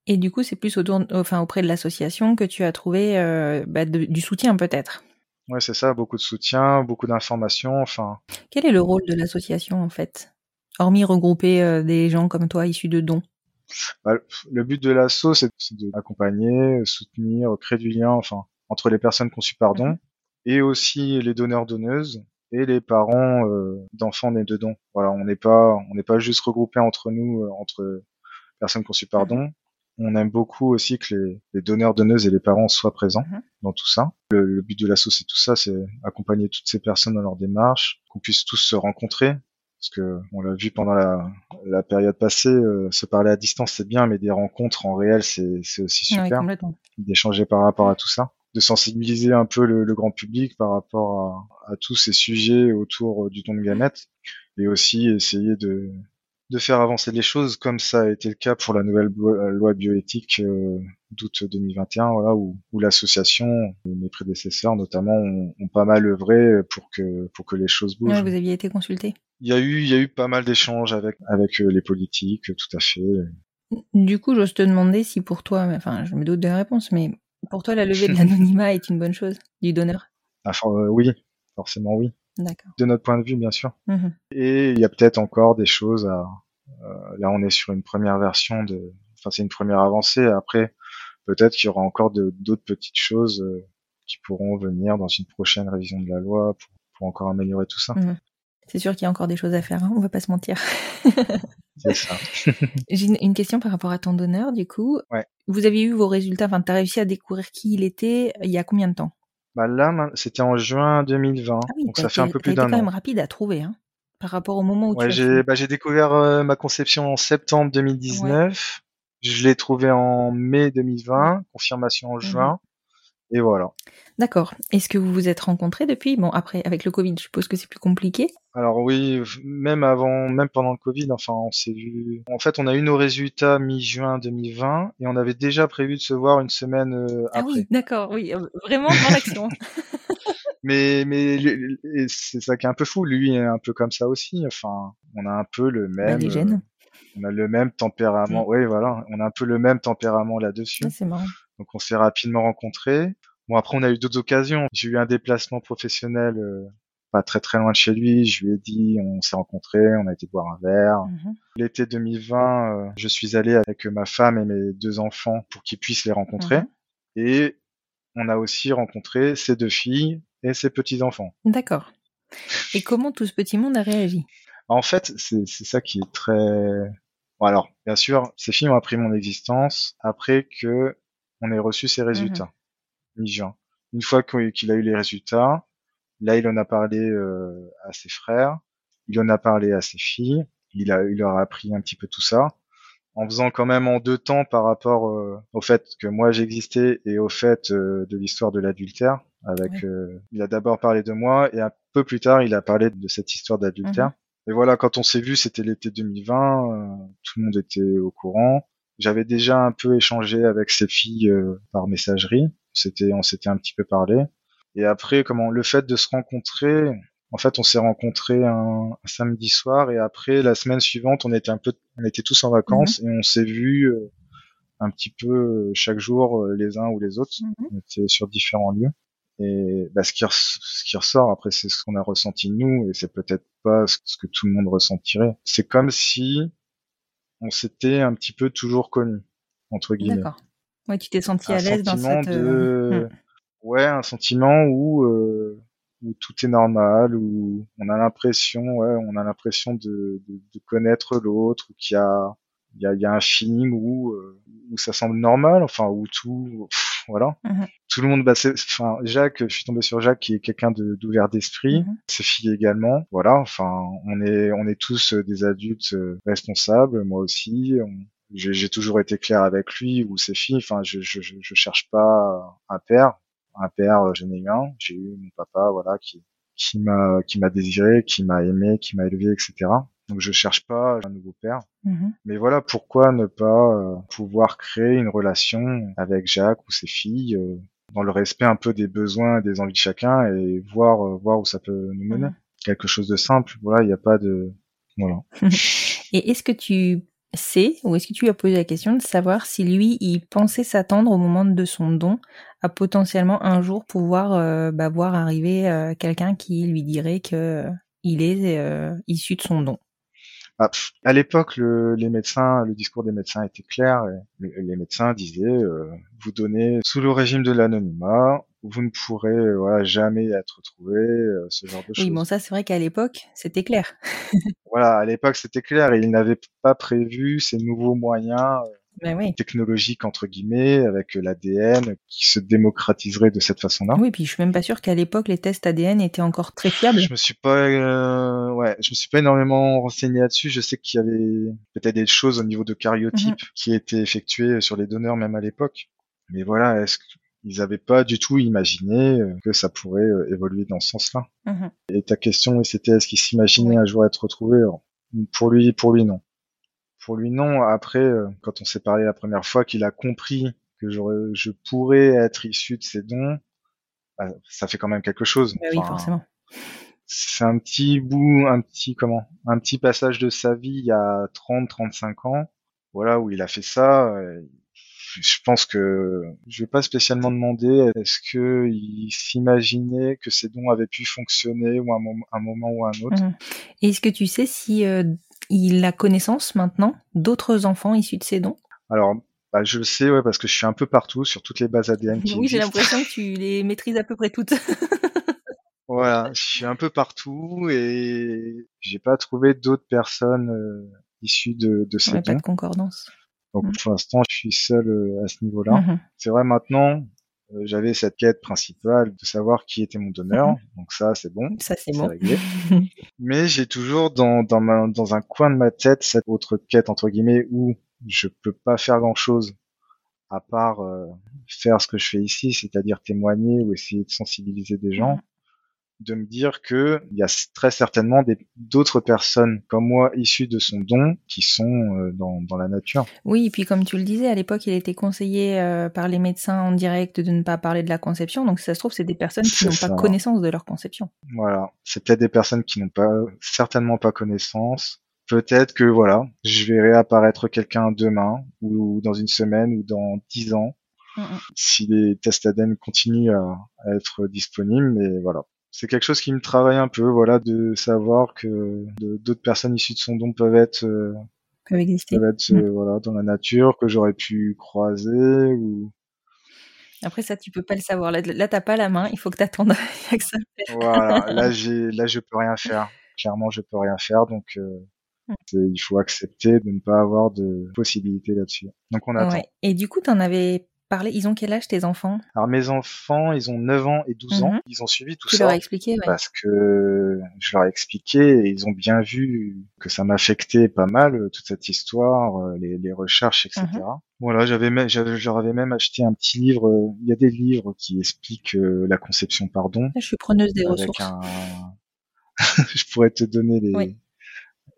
Et du coup, c'est plus autour, enfin, auprès de l'association que tu as trouvé euh, bah, du soutien peut-être? Ouais, c'est ça, beaucoup de soutien, beaucoup d'informations. Enfin, Quel est le rôle de l'association en fait? Hormis regrouper euh, des gens comme toi issus de dons. bah, le but de l'asso, c'est d'accompagner, soutenir, créer du lien, enfin, entre les personnes conçues par don Mhm. et aussi les donneurs-donneuses et les parents euh, d'enfants nés de dons. Voilà, on n'est pas, on n'est pas juste regroupés entre nous, euh, entre personnes conçues par Mhm. don. On aime beaucoup aussi que les, les donneurs, donneuses et les parents soient présents Mhm. dans tout ça. Le, le but de l'asso, c'est tout ça, c'est accompagner toutes ces personnes dans leur démarche, qu'on puisse tous se rencontrer. Parce que on l'a vu pendant la, la période passée, euh, se parler à distance c'est bien, mais des rencontres en réel c'est aussi super d'échanger par rapport à tout ça, de sensibiliser un peu le, le grand public par rapport à, à tous ces sujets autour du don de gamètes, et aussi essayer de, de faire avancer les choses comme ça a été le cas pour la nouvelle bo- euh, loi bioéthique euh, d'août 2021, voilà, où, où l'association, et mes prédécesseurs notamment, ont, ont pas mal œuvré pour que pour que les choses bougent. Ouais, vous aviez été consulté. Il y a eu il y a eu pas mal d'échanges avec avec euh, les politiques, tout à fait. Du coup, j'ose te demander si pour toi, enfin, je me doute de la réponse, mais pour toi, la levée de l'anonymat est une bonne chose du donneur? Euh, oui, forcément oui. D'accord. De notre point de vue, bien sûr. Mhm. Et il y a peut-être encore des choses à. euh, là, on est sur une première version de. Enfin, c'est une première avancée. Après, peut-être qu'il y aura encore d'autres petites choses euh, qui pourront venir dans une prochaine révision de la loi pour, pour encore améliorer tout ça. Mhm. C'est sûr qu'il y a encore des choses à faire, hein, on va pas se mentir. C'est ça. J'ai une, une question par rapport à ton donneur, du coup. Ouais. Vous avez eu vos résultats, enfin, t'as réussi à découvrir qui il était il y a combien de temps? Bah là, c'était en juin 2020, Ah oui, donc ça fait un peu plus d'un quand même an. rapide à trouver, hein, par rapport au moment où Ouais, j'ai bah, j'ai découvert euh, ma conception en septembre 2019. Je l'ai trouvé en mai 2020, confirmation en Mhm. juin, et voilà. D'accord. Est-ce que vous vous êtes rencontrés depuis? Bon, après, avec le Covid, je suppose que c'est plus compliqué. Alors oui, même avant, même pendant le Covid, enfin, on s'est vu. En fait, on a eu nos résultats mi-juin 2020 et on avait déjà prévu de se voir une semaine euh, Ah après. oui, d'accord, oui, euh, vraiment dans l'action. Mais mais c'est ça qui est un peu fou. Lui est un peu comme ça aussi. Enfin, on a un peu le Bah, même. euh, on a le même tempérament. Mm. Oui, voilà, on a un peu le même tempérament là-dessus. Ah, c'est marrant. Donc on s'est rapidement rencontrés. Bon après on a eu d'autres occasions. J'ai eu un déplacement professionnel euh, pas très très loin de chez lui. Je lui ai dit, on s'est rencontrés, on a été boire un verre. Mhm. L'été 2020, euh, je suis allé avec ma femme et mes deux enfants pour qu'ils puissent les rencontrer. Mhm. Et on a aussi rencontré ses deux filles et ses petits enfants. D'accord. Et comment tout ce petit monde a réagi? En fait, c'est c'est ça qui est très. Bon, alors, bien sûr, ces filles ont appris mon existence après que on ait reçu ses résultats mi-juin. Une fois qu'il a eu les résultats, là, il en a parlé euh, à ses frères, il en a parlé à ses filles, il a, il leur a appris un petit peu tout ça, en faisant quand même en deux temps par rapport euh, au fait que moi j'existais et au fait euh, de l'histoire de l'adultère. Avec, Ouais. euh, il a d'abord parlé de moi et un peu plus tard, il a parlé de cette histoire d'adultère. Mhm. Et voilà, quand on s'est vu, c'était l'été 2020, euh, tout le monde était au courant. J'avais déjà un peu échangé avec ses filles euh, par messagerie. C'était, on s'était un petit peu parlé. Et après, comment le fait de se rencontrer, en fait, on s'est rencontrés un, un samedi soir et après la semaine suivante, on était un peu, on était tous en vacances et on s'est vus euh, un petit peu euh, chaque jour euh, les uns ou les autres. Mhm. On était sur différents lieux. Et bah, ce, qui ce qui ressort après, c'est ce qu'on a ressenti nous, et c'est peut-être pas ce ce que tout le monde ressentirait. C'est comme si on s'était un petit peu toujours connus, entre guillemets. D'accord. Ouais, tu t'es senti Un à l'aise dans cette. de, euh, hmm. ouais, un sentiment où euh, où tout est normal, où on a l'impression, ouais, on a l'impression de, de, de connaître l'autre, ou qu'il y a il y a, y a un feeling où euh, où ça semble normal, enfin où tout, pff, voilà, Mhm. tout le monde, bah, enfin Jacques, je suis tombé sur Jacques qui est quelqu'un de- d'ouvert d'esprit, Mhm. ses filles également, voilà, enfin on est on est tous euh, des adultes euh, responsables, moi aussi, on- j'ai toujours été clair avec lui ou ses filles, enfin je je je, je cherche pas un père, un père euh, j'en ai eu un, j'ai eu mon papa, voilà, qui qui m'a qui m'a désiré, qui m'a aimé, qui m'a élevé, etc. Donc je cherche pas un nouveau père. Mhm. Mais voilà, pourquoi ne pas euh, pouvoir créer une relation avec Jacques ou ses filles euh, dans le respect un peu des besoins et des envies de chacun et voir euh, voir où ça peut nous mener. Mhm. Quelque chose de simple. Voilà, il n'y a pas de voilà. Et est-ce que tu sais, ou est-ce que tu lui as posé la question de savoir si lui, il pensait s'attendre au moment de son don à potentiellement un jour pouvoir bah, voir arriver quelqu'un qui lui dirait que il est issu de son don? Ah, pff, à l'époque, le, les médecins, le discours des médecins était clair. Et les, les médecins disaient euh, vous donnez sous le régime de l'anonymat, vous ne pourrez euh, voilà jamais être retrouvé, euh, ce genre de choses. Oui, bon, ça, c'est vrai qu'à l'époque, c'était clair. Voilà, à l'époque c'était clair et ils n'avaient pas prévu ces nouveaux moyens euh, Ben oui. technologiques entre guillemets avec l'ADN qui se démocratiserait de cette façon-là. Oui, puis je suis même pas sûre qu'à l'époque, les tests ADN étaient encore très fiables. Je me suis pas, euh, ouais, je me suis pas énormément renseigné là-dessus. Je sais qu'il y avait peut-être des choses au niveau de karyotype Mhm. qui étaient effectuées sur les donneurs même à l'époque. Mais voilà, est-ce qu'ils avaient pas du tout imaginé euh, que ça pourrait euh, évoluer dans ce sens-là? Mhm. Et ta question, c'était est-ce qu'il s'imaginait un jour être retrouvé Alors, Pour lui, pour lui non. Pour lui non. Après, euh, quand on s'est parlé la première fois, qu'il a compris que je pourrais être issu de ses dons, bah, ça fait quand même quelque chose. Ben oui, forcément. c'est un petit bout, un petit comment, un petit passage de sa vie il y a 30, 35 ans, voilà où il a fait ça. Je pense que je vais pas spécialement demander est-ce que il s'imaginait que ces dons avaient pu fonctionner ou un, moment, un moment ou un autre. Et Est-ce que tu sais si euh, il a connaissance maintenant d'autres enfants issus de ses dons? Alors, bah, je le sais, ouais, parce que je suis un peu partout sur toutes les bases ADN qui Oui, j'ai l'impression que tu les maîtrises à peu près toutes. Voilà, je suis un peu partout et j'ai pas trouvé d'autres personnes euh, issues de, de ces Ouais, pas dons. de concordance. Donc Mm. pour l'instant, je suis seul euh, à ce niveau-là. Mhm. C'est vrai maintenant, j'avais cette quête principale de savoir qui était mon donneur. Mhm. Donc ça, c'est bon. Ça, c'est bon. réglé. Mais j'ai toujours dans, dans, ma, dans un coin de ma tête cette autre quête, entre guillemets, où je peux pas faire grand-chose à part euh, faire ce que je fais ici, c'est-à-dire témoigner ou essayer de sensibiliser des gens, Mhm. De me dire que il y a très certainement d'autres personnes comme moi issues de son don qui sont euh, dans, dans la nature. Oui, et puis comme tu le disais, à l'époque, il était conseillé euh, par les médecins en direct de ne pas parler de la conception. Donc, si ça se trouve, c'est des personnes qui n'ont pas connaissance de leur conception. Voilà, c'est peut-être des personnes qui n'ont pas certainement pas connaissance. Peut-être que voilà, je vais réapparaître quelqu'un demain ou dans une semaine ou dans dix ans Mhm. si les tests ADN continuent à, à être disponibles. Mais voilà, c'est quelque chose qui me travaille un peu, voilà, de savoir que d'autres personnes issues de son don peuvent être, euh, Peuvent exister. peuvent être euh, voilà dans la nature que j'aurais pu croiser ou Après, ça, tu peux pas le savoir. Là, là t'as pas la main. Il faut que t'attendes. Voilà. Là j'ai là je peux rien faire. Clairement je peux rien faire donc. euh, Mm. il faut accepter de ne pas avoir de possibilité là-dessus. Donc on attend. Ouais. Et du coup, t'en avais Ils ont quel âge tes enfants? Alors mes enfants, ils ont 9 ans et 12 ans. Mhm. Ils ont suivi tout Tu ça leur as expliqué, ouais. parce que je leur ai expliqué et ils ont bien vu que ça m'affectait pas mal euh, toute cette histoire, euh, les, les recherches, etc. Mhm. Voilà, j'avais même, j'avais, je leur avais même acheté un petit livre. euh, Il y a des livres qui expliquent euh, la conception, pardon, Là, je suis preneuse des ressources. un. je pourrais te donner les. Oui.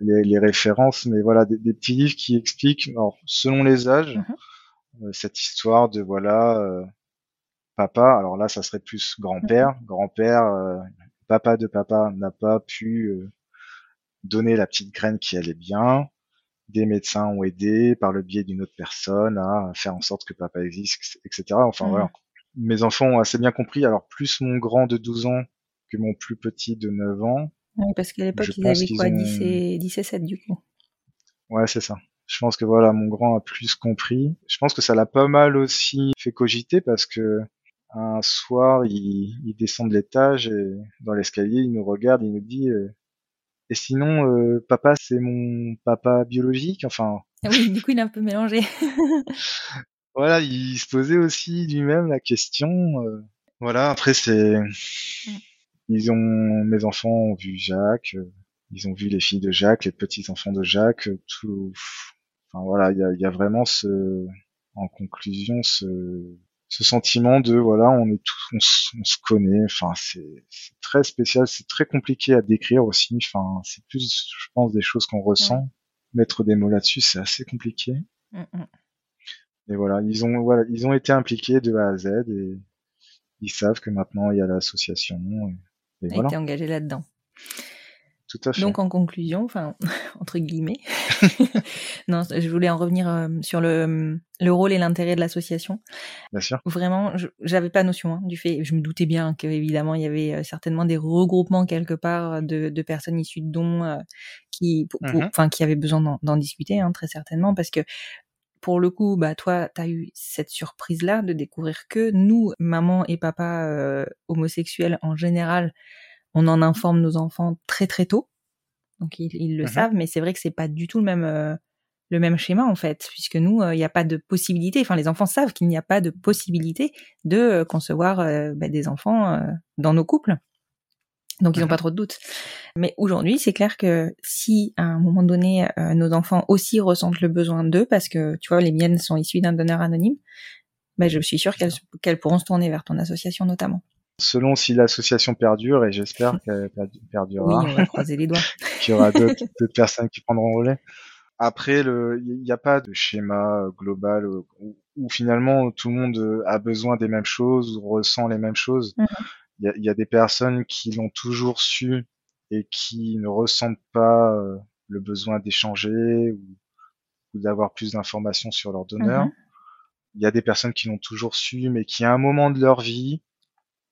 Les, les références, mais voilà, des, des petits livres qui expliquent, alors, selon les âges, Mhm. Cette histoire de voilà euh, papa. Alors là ça serait plus grand-père. Grand-père euh, papa de papa n'a pas pu euh, donner la petite graine qui allait bien. Des médecins ont aidé par le biais d'une autre personne à faire en sorte que papa existe etc enfin voilà. Mes enfants ont assez bien compris. Alors plus mon grand de 12 ans que mon plus petit de 9 ans Oui, parce qu'à l'époque, ils avaient quoi ont- 10 et, 10 et 7 du coup? Ouais, c'est ça. Je pense que voilà, mon grand a plus compris. Je pense que ça l'a pas mal aussi fait cogiter parce que un soir, il, il descend de l'étage et dans l'escalier, il nous regarde, il nous dit euh, et sinon, euh, papa, c'est mon papa biologique? Enfin, Ah Oui, du coup, il est un peu mélangé. voilà, il se posait aussi lui-même la question. euh, voilà, après c'est, ils ont, mes enfants ont vu Jacques, euh, ils ont vu les filles de Jacques, les petits enfants de Jacques, euh, tout. Enfin voilà, il y a, y a vraiment ce, en conclusion, ce, ce sentiment de voilà, on est tous, on, se- on se connaît. Enfin, c'est très spécial, c'est très compliqué à décrire aussi. Enfin, c'est plus, je pense, des choses qu'on ressent. Mettre des mots là-dessus, c'est assez compliqué. Mm, mm. Et voilà, ils ont voilà, ils ont été impliqués de A à Z et ils savent que maintenant il y a l'association. Et, et a voilà, été engagé là-dedans. tout à fait. Donc en conclusion, enfin entre guillemets, non, je voulais en revenir euh, sur le, le rôle et l'intérêt de l'association. Bien sûr. Vraiment, je- j'avais pas notion hein, du fait. Je me doutais bien qu'évidemment il y avait euh, certainement des regroupements quelque part de, de personnes issues de dons euh, qui, Mhm. enfin qui avaient besoin d'en- d'en discuter hein, très certainement parce que pour le coup, bah toi, t'as eu cette surprise-là de découvrir que nous, maman et papa euh, homosexuels en général, on en informe nos enfants très très tôt, donc ils, ils le Mhm. savent. Mais c'est vrai que c'est pas du tout le même euh, le même schéma en fait, puisque nous, euh, il n'y a pas de possibilité. Enfin, les enfants savent qu'il n'y a pas de possibilité de euh, concevoir euh, bah, des enfants euh, dans nos couples. Donc ils n'ont Mhm. pas trop de doutes. Mais aujourd'hui, c'est clair que si à un moment donné, euh, nos enfants aussi ressentent le besoin d'eux, parce que tu vois, les miennes sont issues d'un donneur anonyme, ben, je suis sûre qu'elles qu'elles pourront se tourner vers ton association notamment. Selon si l'association perdure, et j'espère qu'elle perdu- Oui, perdurera, on va croiser les doigts. qu'il y aura d'autres personnes qui prendront le relais. Après, il n'y a pas de schéma euh, global euh, où, où finalement tout le monde euh, a besoin des mêmes choses, ou ressent les mêmes choses. Mhm. Il y, a, il y a des personnes qui l'ont toujours su et qui ne ressentent pas euh, le besoin d'échanger ou, ou d'avoir plus d'informations sur leur donneur. Mhm. Il y a des personnes qui l'ont toujours su, mais qui à un moment de leur vie,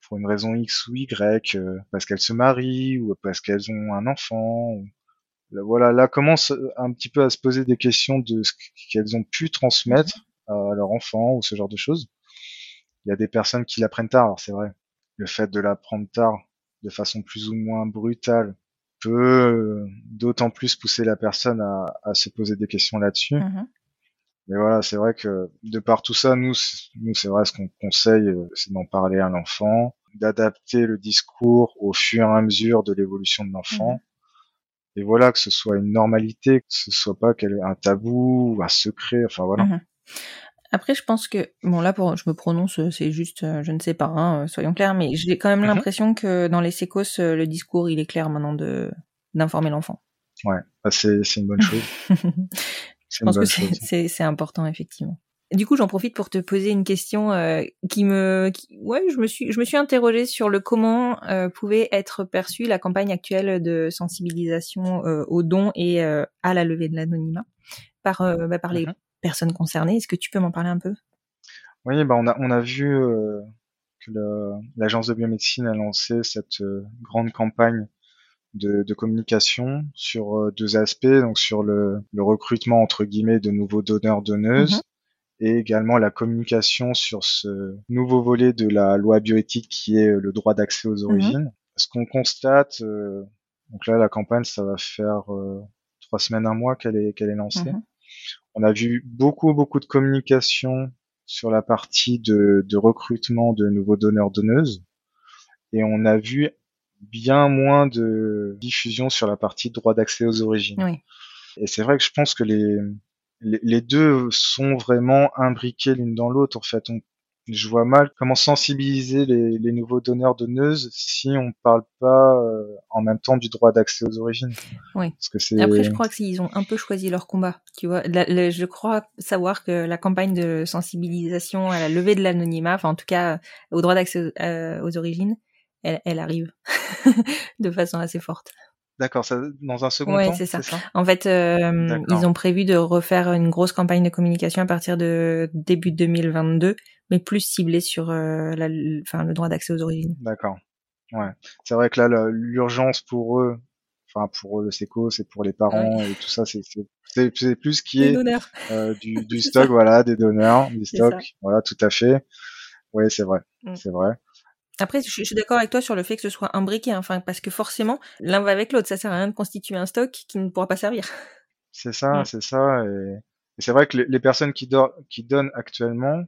pour une raison X ou Y, euh, parce qu'elles se marient ou parce qu'elles ont un enfant, voilà, là commence un petit peu à se poser des questions de ce qu'elles ont pu transmettre à leur enfant ou ce genre de choses. Il y a des personnes qui l'apprennent tard, c'est vrai. Le fait de l'apprendre tard, de façon plus ou moins brutale, peut euh, d'autant plus pousser la personne à, se poser des questions là-dessus. Mhm. Mais voilà, c'est vrai que de par tout ça, nous, nous c'est vrai, ce qu'on conseille, euh, c'est d'en parler à l'enfant, d'adapter le discours au fur et à mesure de l'évolution de l'enfant. Mhm. Et voilà, que ce soit une normalité, que ce soit pas un tabou, un secret, enfin voilà. Mhm. Après, je pense que bon là, pour je me prononce, c'est juste, euh, je ne sais pas, hein, soyons clairs, mais j'ai quand même Mhm. l'impression que dans les sécos, euh, le discours, il est clair maintenant de d'informer l'enfant. Ouais, bah, c'est c'est une bonne chose. Je pense que c'est- important effectivement. Du coup, j'en profite pour te poser une question euh, qui me, qui- ouais, je me suis, je me suis interrogée sur le comment euh, pouvait être perçue la campagne actuelle de sensibilisation euh, aux dons et à la levée de l'anonymat par, bah, par les Mhm. personnes concernées. Est-ce que tu peux m'en parler un peu? Oui, bah on a on a vu que l'agence de biomédecine a lancé cette grande campagne de, de communication sur euh, deux aspects, donc sur le, le recrutement entre guillemets de nouveaux donneurs donneuses Mhm. et également la communication sur ce nouveau volet de la loi bioéthique qui est euh, le droit d'accès aux origines. Ce qu'on constate, euh, donc là la campagne ça va faire euh, trois semaines, un mois qu'elle est qu'elle est lancée. Mhm. On a vu beaucoup beaucoup de communication sur la partie de, de recrutement de nouveaux donneurs donneuses et on a vu bien moins de diffusion sur la partie droit d'accès aux origines. Oui. Et c'est vrai que je pense que les, les, les deux sont vraiment imbriqués l'une dans l'autre. En fait, on, je vois mal comment sensibiliser les, les nouveaux donneurs donneuses si on parle pas euh, en même temps du droit d'accès aux origines. Oui. Parce que c'est Après, je crois que ils ont un peu choisi leur combat. Tu vois, La- la- je crois savoir que la campagne de sensibilisation à la levée de l'anonymat, enfin en tout cas au droit d'accès aux, euh, aux origines, elle, elle arrive de façon assez forte. d'accord. Ça, dans un second Ouais, temps, c'est ça. En fait, euh, ils ont prévu de refaire une grosse campagne de communication à partir de début 2022, mais plus ciblée sur euh, la, enfin, le droit d'accès aux origines. D'accord. Ouais. C'est vrai que là, l'urgence pour eux, enfin pour eux, le SECO, c'est pour les parents et tout ça, c'est plus qui Les est donneurs. euh, du, du stock, voilà, des donneurs, du stock, ça. voilà, tout à fait. Oui, c'est vrai, Mm. c'est vrai. Après, je, je suis d'accord avec toi sur le fait que ce soit imbriqué, hein, enfin, parce que forcément, l'un va avec l'autre. Ça sert à rien de constituer un stock qui ne pourra pas servir. C'est ça, c'est ça. Et, et c'est vrai que les, les personnes qui, do- qui donnent actuellement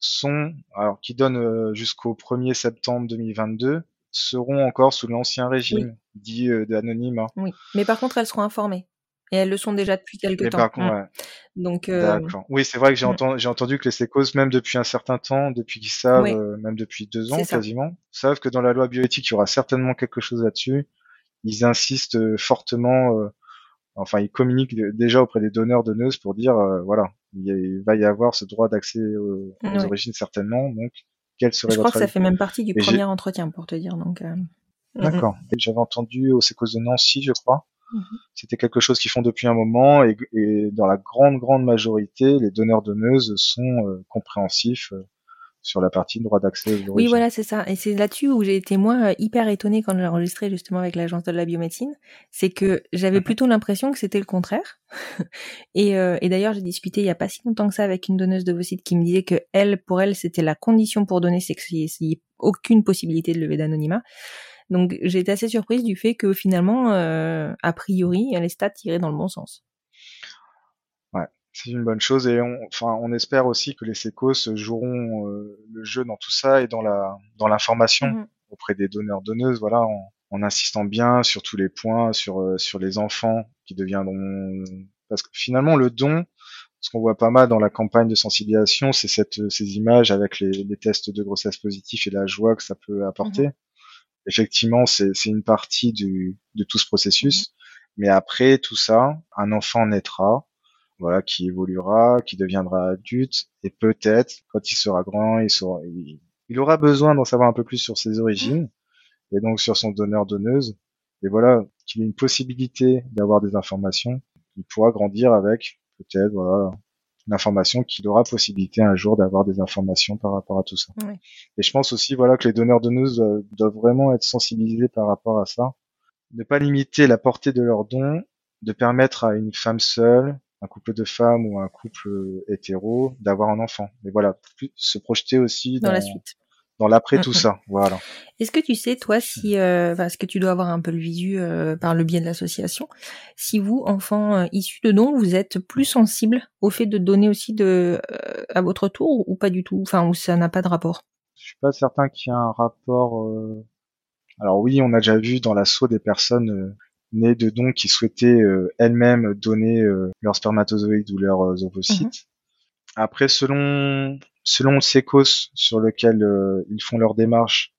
sont, alors qui donnent euh, jusqu'au 1er septembre 2022, seront encore sous l'ancien régime dit euh, d'anonymat. Oui. Mais par contre, elles seront informées. Et elles le sont déjà depuis quelques Et temps. par contre, Mm. ouais, Donc, euh. Oui, c'est vrai que j'ai entendu, j'ai entendu que les sécos, même depuis un certain temps, depuis qu'ils savent, Oui. euh, même depuis deux ans ça. quasiment, savent que dans la loi bioéthique, il y aura certainement quelque chose là-dessus. Ils insistent euh, fortement, euh, enfin, ils communiquent déjà auprès des donneurs donneuses pour dire, euh, voilà, il, y a- il va y avoir ce droit d'accès aux, aux origines certainement. Donc, quel serait je crois que ça fait même partie du Et premier entretien, pour te dire. Donc, euh, mm, mm. D'accord. J'avais entendu au Sécos de Nancy, je crois. Mhm. C'était quelque chose qu'ils font depuis un moment et, et dans la grande grande majorité, les donneurs donneuses sont euh, compréhensifs euh, sur la partie droit d'accès. Oui, voilà, c'est ça. Et c'est là-dessus où j'ai été moi euh, hyper étonnée quand j'ai enregistré justement avec l'agence de la biomédecine, c'est que j'avais Mhm. plutôt l'impression que c'était le contraire. et euh, et d'ailleurs, j'ai discuté il y a pas si longtemps que ça avec une donneuse d'ovocytes qui me disait que elle, pour elle, c'était la condition pour donner, c'est qu'il n'y ait aucune possibilité de lever d'anonymat. Donc j'ai été assez surprise du fait que finalement, euh, a priori, les stats tiraient dans le bon sens. C'est une bonne chose et on, enfin, on espère aussi que les sécos joueront euh, le jeu dans tout ça et dans la dans l'information Mhm. auprès des donneurs donneuses, voilà, en, en insistant bien sur tous les points, sur euh, sur les enfants qui deviendront parce que finalement le don, ce qu'on voit pas mal dans la campagne de sensibilisation, c'est cette ces images avec les, les tests de grossesse positifs et la joie que ça peut apporter. Effectivement, c'est une partie du de tout ce processus, mais après tout ça, un enfant naîtra voilà, qui évoluera, qui deviendra adulte, et peut-être, quand il sera grand, il, saura, il, il aura besoin d'en savoir un peu plus sur ses origines, et donc sur son donneur-donneuse, et voilà, qu'il ait une possibilité d'avoir des informations, il pourra grandir avec, peut-être, voilà, une information qu'il aura possibilité un jour d'avoir des informations par rapport à tout ça. Ouais. Et je pense aussi, voilà, que les donneurs-donneuses doivent, doivent vraiment être sensibilisés par rapport à ça, ne pas limiter la portée de leurs dons, de permettre à une femme seule, un couple de femmes ou un couple euh, hétéro d'avoir un enfant. Mais voilà, se projeter aussi Dans dans, la suite. Dans l'après Mm, tout ça. Voilà. Est-ce que tu sais, toi, si, euh, enfin, est-ce que tu dois avoir un peu le visu euh, par le biais de l'association, si vous, enfants euh, issus de dons, vous êtes plus sensible au fait de donner aussi de euh, à votre tour ou pas du tout, enfin, ou ça n'a pas de rapport? Je suis pas certain qu'il y ait un rapport. euh, Alors oui, on a déjà vu dans l'assaut des personnes euh, nées de dons qui souhaitaient euh, elles-mêmes donner euh, leurs spermatozoïdes ou leurs euh, ovocytes. Après, selon selon le sécos sur lequel euh, ils font leur démarche,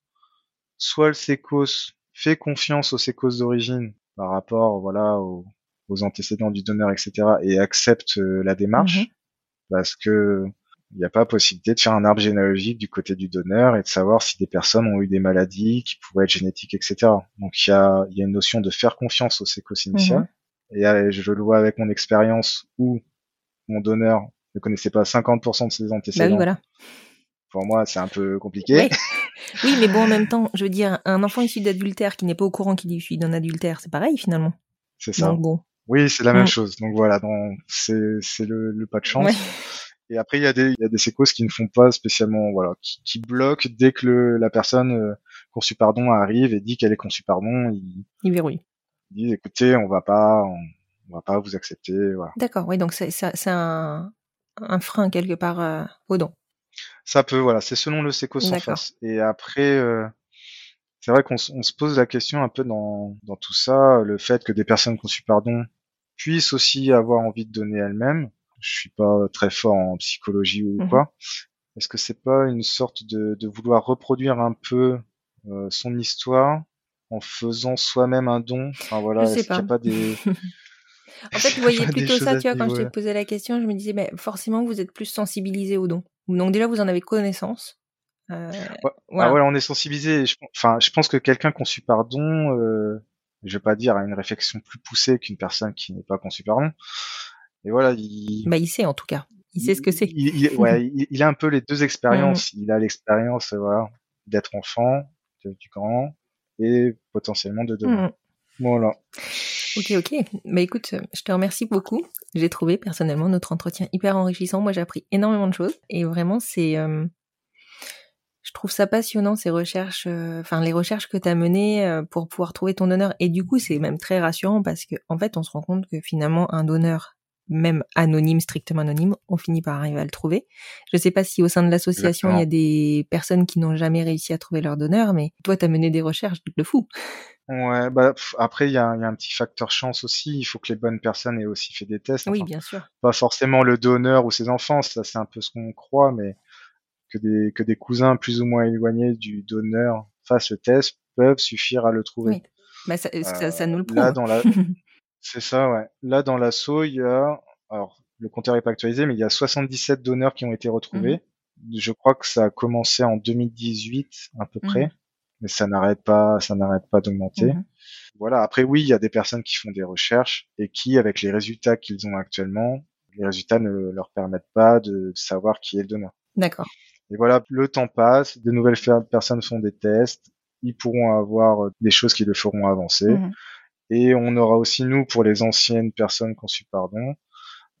soit le sécos fait confiance au sécos d'origine par rapport voilà aux, aux antécédents du donneur, etc. et accepte euh, la démarche Mhm. parce que il n'y a pas possibilité de faire un arbre généalogique du côté du donneur et de savoir si des personnes ont eu des maladies qui pourraient être génétiques, etc. Donc il y a, y a une notion de faire confiance au sécos initial. Mhm. Et euh, je le vois avec mon expérience où mon donneur ne connaissait pas 50% de ses Bah antécédents. oui, voilà. Pour moi, c'est un peu compliqué. Ouais. Oui, mais bon, en même temps, je veux dire, un enfant issu d'adultère qui n'est pas au courant qu'il est issu d'un adultère, c'est pareil finalement. C'est ça. Donc bon. Oui, c'est la même Mm. chose. Donc voilà, c'est le, le pas de chance. Ouais. Et après, il y a des, il y a des sécos qui ne font pas spécialement, voilà, qui, qui bloquent dès que le, la personne euh, conçue pardon arrive et dit qu'elle est conçue pardon, ils, Il verrouille. ils disent, écoutez, on va pas, on, on va pas vous accepter, voilà. D'accord, oui, donc c'est un, un frein quelque part euh, au don. Ça peut, voilà, c'est selon le en D'accord. face. Et après, euh, c'est vrai qu'on se pose la question un peu dans, dans tout ça, le fait que des personnes conçues pardon puissent aussi avoir envie de donner elles-mêmes. Je suis pas très fort en psychologie ou Mhm. quoi. Est-ce que c'est pas une sorte de, de vouloir reproduire un peu euh, son histoire en faisant soi-même un don? Enfin voilà, est-ce qu'il n'y a pas des En fait, je voyais plutôt ça, tu vois, quand je te posais la question, je me disais, mais forcément, vous êtes plus sensibilisé au don. Donc déjà, vous en avez connaissance. Euh, Ouais. voilà. Ah voilà, on est sensibilisé. je- Enfin, je pense que quelqu'un conçu pardon, euh, je vais pas dire à une réflexion plus poussée qu'une personne qui n'est pas conçue pardon. Et voilà, il, Bah, il sait en tout cas. Il sait ce que c'est. Il, il- ouais, a un peu les deux expériences. Il a l'expérience, euh, voilà, d'être enfant, de- du grand, et potentiellement de demain. Mhm. Voilà. Ok, ok. Bah écoute, je te remercie beaucoup. J'ai trouvé personnellement notre entretien hyper enrichissant. Moi, j'ai appris énormément de choses. Et vraiment, c'est... euh, Je trouve ça passionnant, ces recherches, euh, enfin les recherches que tu as menées euh, pour pouvoir trouver ton donneur. Et du coup, c'est même très rassurant parce que en fait, on se rend compte que finalement, un donneur, même anonyme, strictement anonyme, on finit par arriver à le trouver. Je sais pas si au sein de l'association, il y a des personnes qui n'ont jamais réussi à trouver leur donneur, mais toi, tu as mené des recherches de fou. Ouais, bah, pff, après, il y a, il y a un petit facteur chance aussi. Il faut que les bonnes personnes aient aussi fait des tests. Oui, Enfin, bien sûr. pas forcément le donneur ou ses enfants, ça c'est un peu ce qu'on croit, mais que des, que des cousins plus ou moins éloignés du donneur fassent le test peuvent suffire à le trouver. Oui. Bah, ça, ça, Euh, ça nous le prouve. Là, dans la, c'est ça, ouais. Là, dans l'assaut, il y a, alors, le compteur est pas actualisé, mais il y a 77 donneurs qui ont été retrouvés. Mhm. Je crois que ça a commencé en 2018, à peu Mhm. près. Mais ça n'arrête pas, ça n'arrête pas d'augmenter. Mhm. Voilà. Après, oui, il y a des personnes qui font des recherches et qui, avec les résultats qu'ils ont actuellement, les résultats ne leur permettent pas de savoir qui est le donneur. D'accord. Et voilà, le temps passe, de nouvelles personnes font des tests, ils pourront avoir des choses qui le feront avancer. Mhm. Et on aura aussi, nous, pour les anciennes personnes conçues pardon,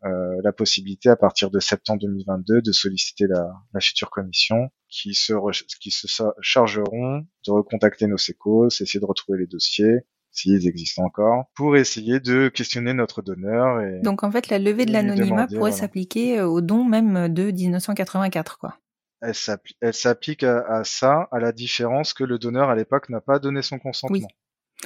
euh, la possibilité, à partir de septembre 2022, de solliciter la, la future commission qui se, re- qui se chargeront de recontacter nos sécos, essayer de retrouver les dossiers, s'ils existent encore, pour essayer de questionner notre donneur. Et... Donc en fait, la levée de l'anonymat pourrait voilà. s'appliquer euh, au don même de 1984, quoi. elle s'applique à, à ça, à la différence que le donneur à l'époque n'a pas donné son consentement.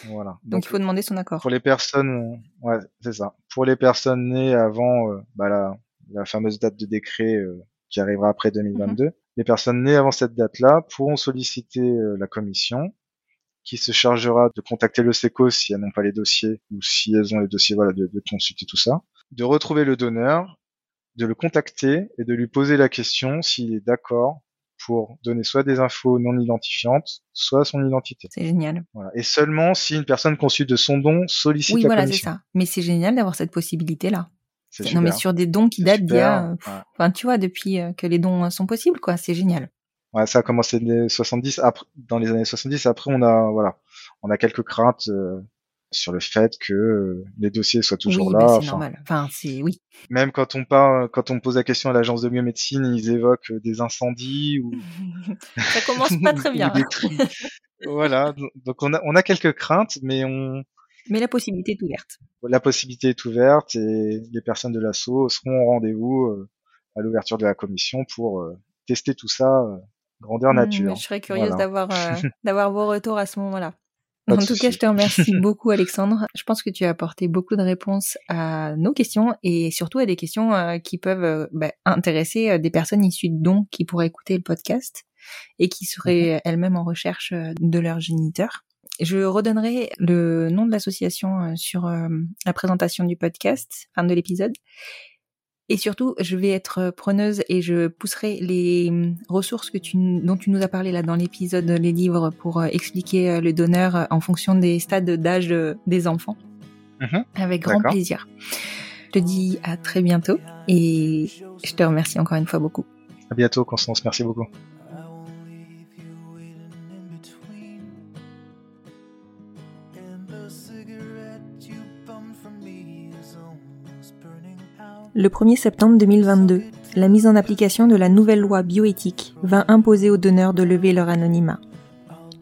Voilà. Donc, il faut demander son accord. pour les personnes, ouais, c'est ça. Pour les personnes nées avant euh, bah, la, la fameuse date de décret euh, qui arrivera après 2022, Mhm. les personnes nées avant cette date-là pourront solliciter euh, la commission qui se chargera de contacter le SECO si elles n'ont pas les dossiers ou si elles ont les dossiers, voilà, de, de consulter tout ça, de retrouver le donneur, de le contacter et de lui poser la question s'il est d'accord pour donner soit des infos non identifiantes, soit son identité. C'est génial. Voilà. Et seulement si une personne conçue de son don sollicite Oui, la voilà, c'est ça. Mais c'est génial d'avoir cette possibilité-là. C'est Non, mais sur des dons qui datent d'il y a, euh, Ouais. enfin, tu vois, depuis euh, que les dons sont possibles, quoi. C'est génial. Ouais, ça a commencé dans les 70. Après, dans les années 70, après on a voilà, on a quelques craintes euh, sur le fait que euh, les dossiers soient toujours oui, là. bah, c'est normal. Enfin, c'est oui. même quand on parle, quand on pose la question à l'agence de biomédecine, ils évoquent des incendies ou, Ça commence pas très bien. voilà. Donc on a, on a quelques craintes, mais on, Mais la possibilité est ouverte. la possibilité est ouverte et les personnes de l'assaut seront au rendez-vous euh, à l'ouverture de la commission pour euh, tester tout ça euh, grandeur Hmm, nature. je serais curieuse Voilà. d'avoir euh, d'avoir vos retours à ce moment-là. En tout cas, je te remercie beaucoup, Alexandre. Je pense que tu as apporté beaucoup de réponses à nos questions et surtout à des questions euh, qui peuvent euh, bah, intéresser euh, des personnes issues de dons qui pourraient écouter le podcast et qui seraient elles-mêmes en recherche de leur géniteur. Je redonnerai le nom de l'association sur la présentation du podcast, fin de l'épisode. Et surtout, je vais être preneuse et je pousserai les hum, ressources que tu, dont tu nous as parlé là dans l'épisode, les livres pour euh, expliquer euh, le donneur euh, en fonction des stades d'âge euh, des enfants. Mhm. Avec grand plaisir. Je te dis à très bientôt et je te remercie encore une fois beaucoup. À bientôt, Constance. Merci beaucoup. Le 1er septembre 2022, la mise en application de la nouvelle loi bioéthique vint imposer aux donneurs de lever leur anonymat.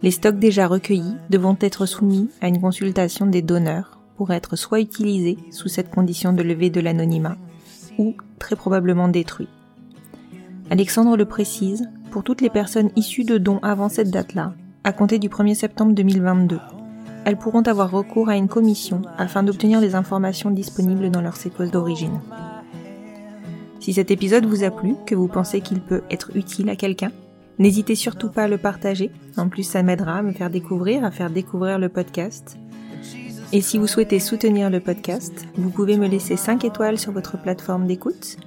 Les stocks déjà recueillis devront être soumis à une consultation des donneurs pour être soit utilisés sous cette condition de levée de l'anonymat, ou très probablement détruits. Alexandre le précise, pour toutes les personnes issues de dons avant cette date-là, à compter du 1er septembre 2022, elles pourront avoir recours à une commission afin d'obtenir les informations disponibles dans leur séquence d'origine. Si cet épisode vous a plu, que vous pensez qu'il peut être utile à quelqu'un, n'hésitez surtout pas à le partager. En plus, ça m'aidera à me faire découvrir, à faire découvrir le podcast. Et si vous souhaitez soutenir le podcast, vous pouvez me laisser 5 étoiles sur votre plateforme d'écoute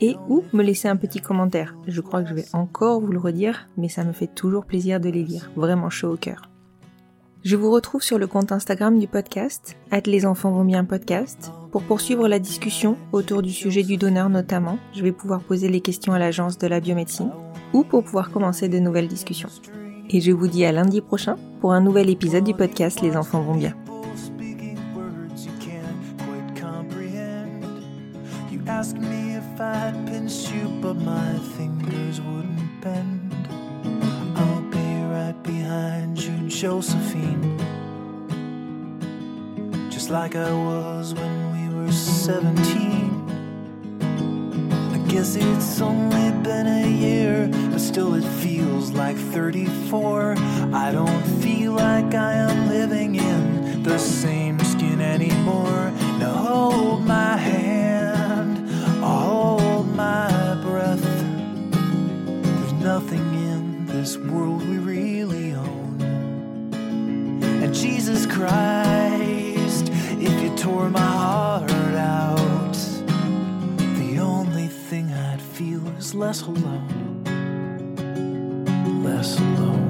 et ou me laisser un petit commentaire. Je crois que je vais encore vous le redire, mais ça me fait toujours plaisir de les lire, vraiment chaud au cœur. Je vous retrouve sur le compte Instagram du podcast, at les enfants vont bien podcast, pour poursuivre la discussion autour du sujet du donneur notamment. Je vais pouvoir poser les questions à l'agence de la biomédecine ou pour pouvoir commencer de nouvelles discussions. Et je vous dis à lundi prochain pour un nouvel épisode du podcast Les enfants vont bien. Josephine. Just like I was when 17. I guess it's only been a year, but still it feels like 34. I don't feel like I am living in the same skin anymore. Now hold my hand, I'll hold my breath. There's nothing in this world we really own. And Jesus Christ, if you tore my heart is less alone. Less alone.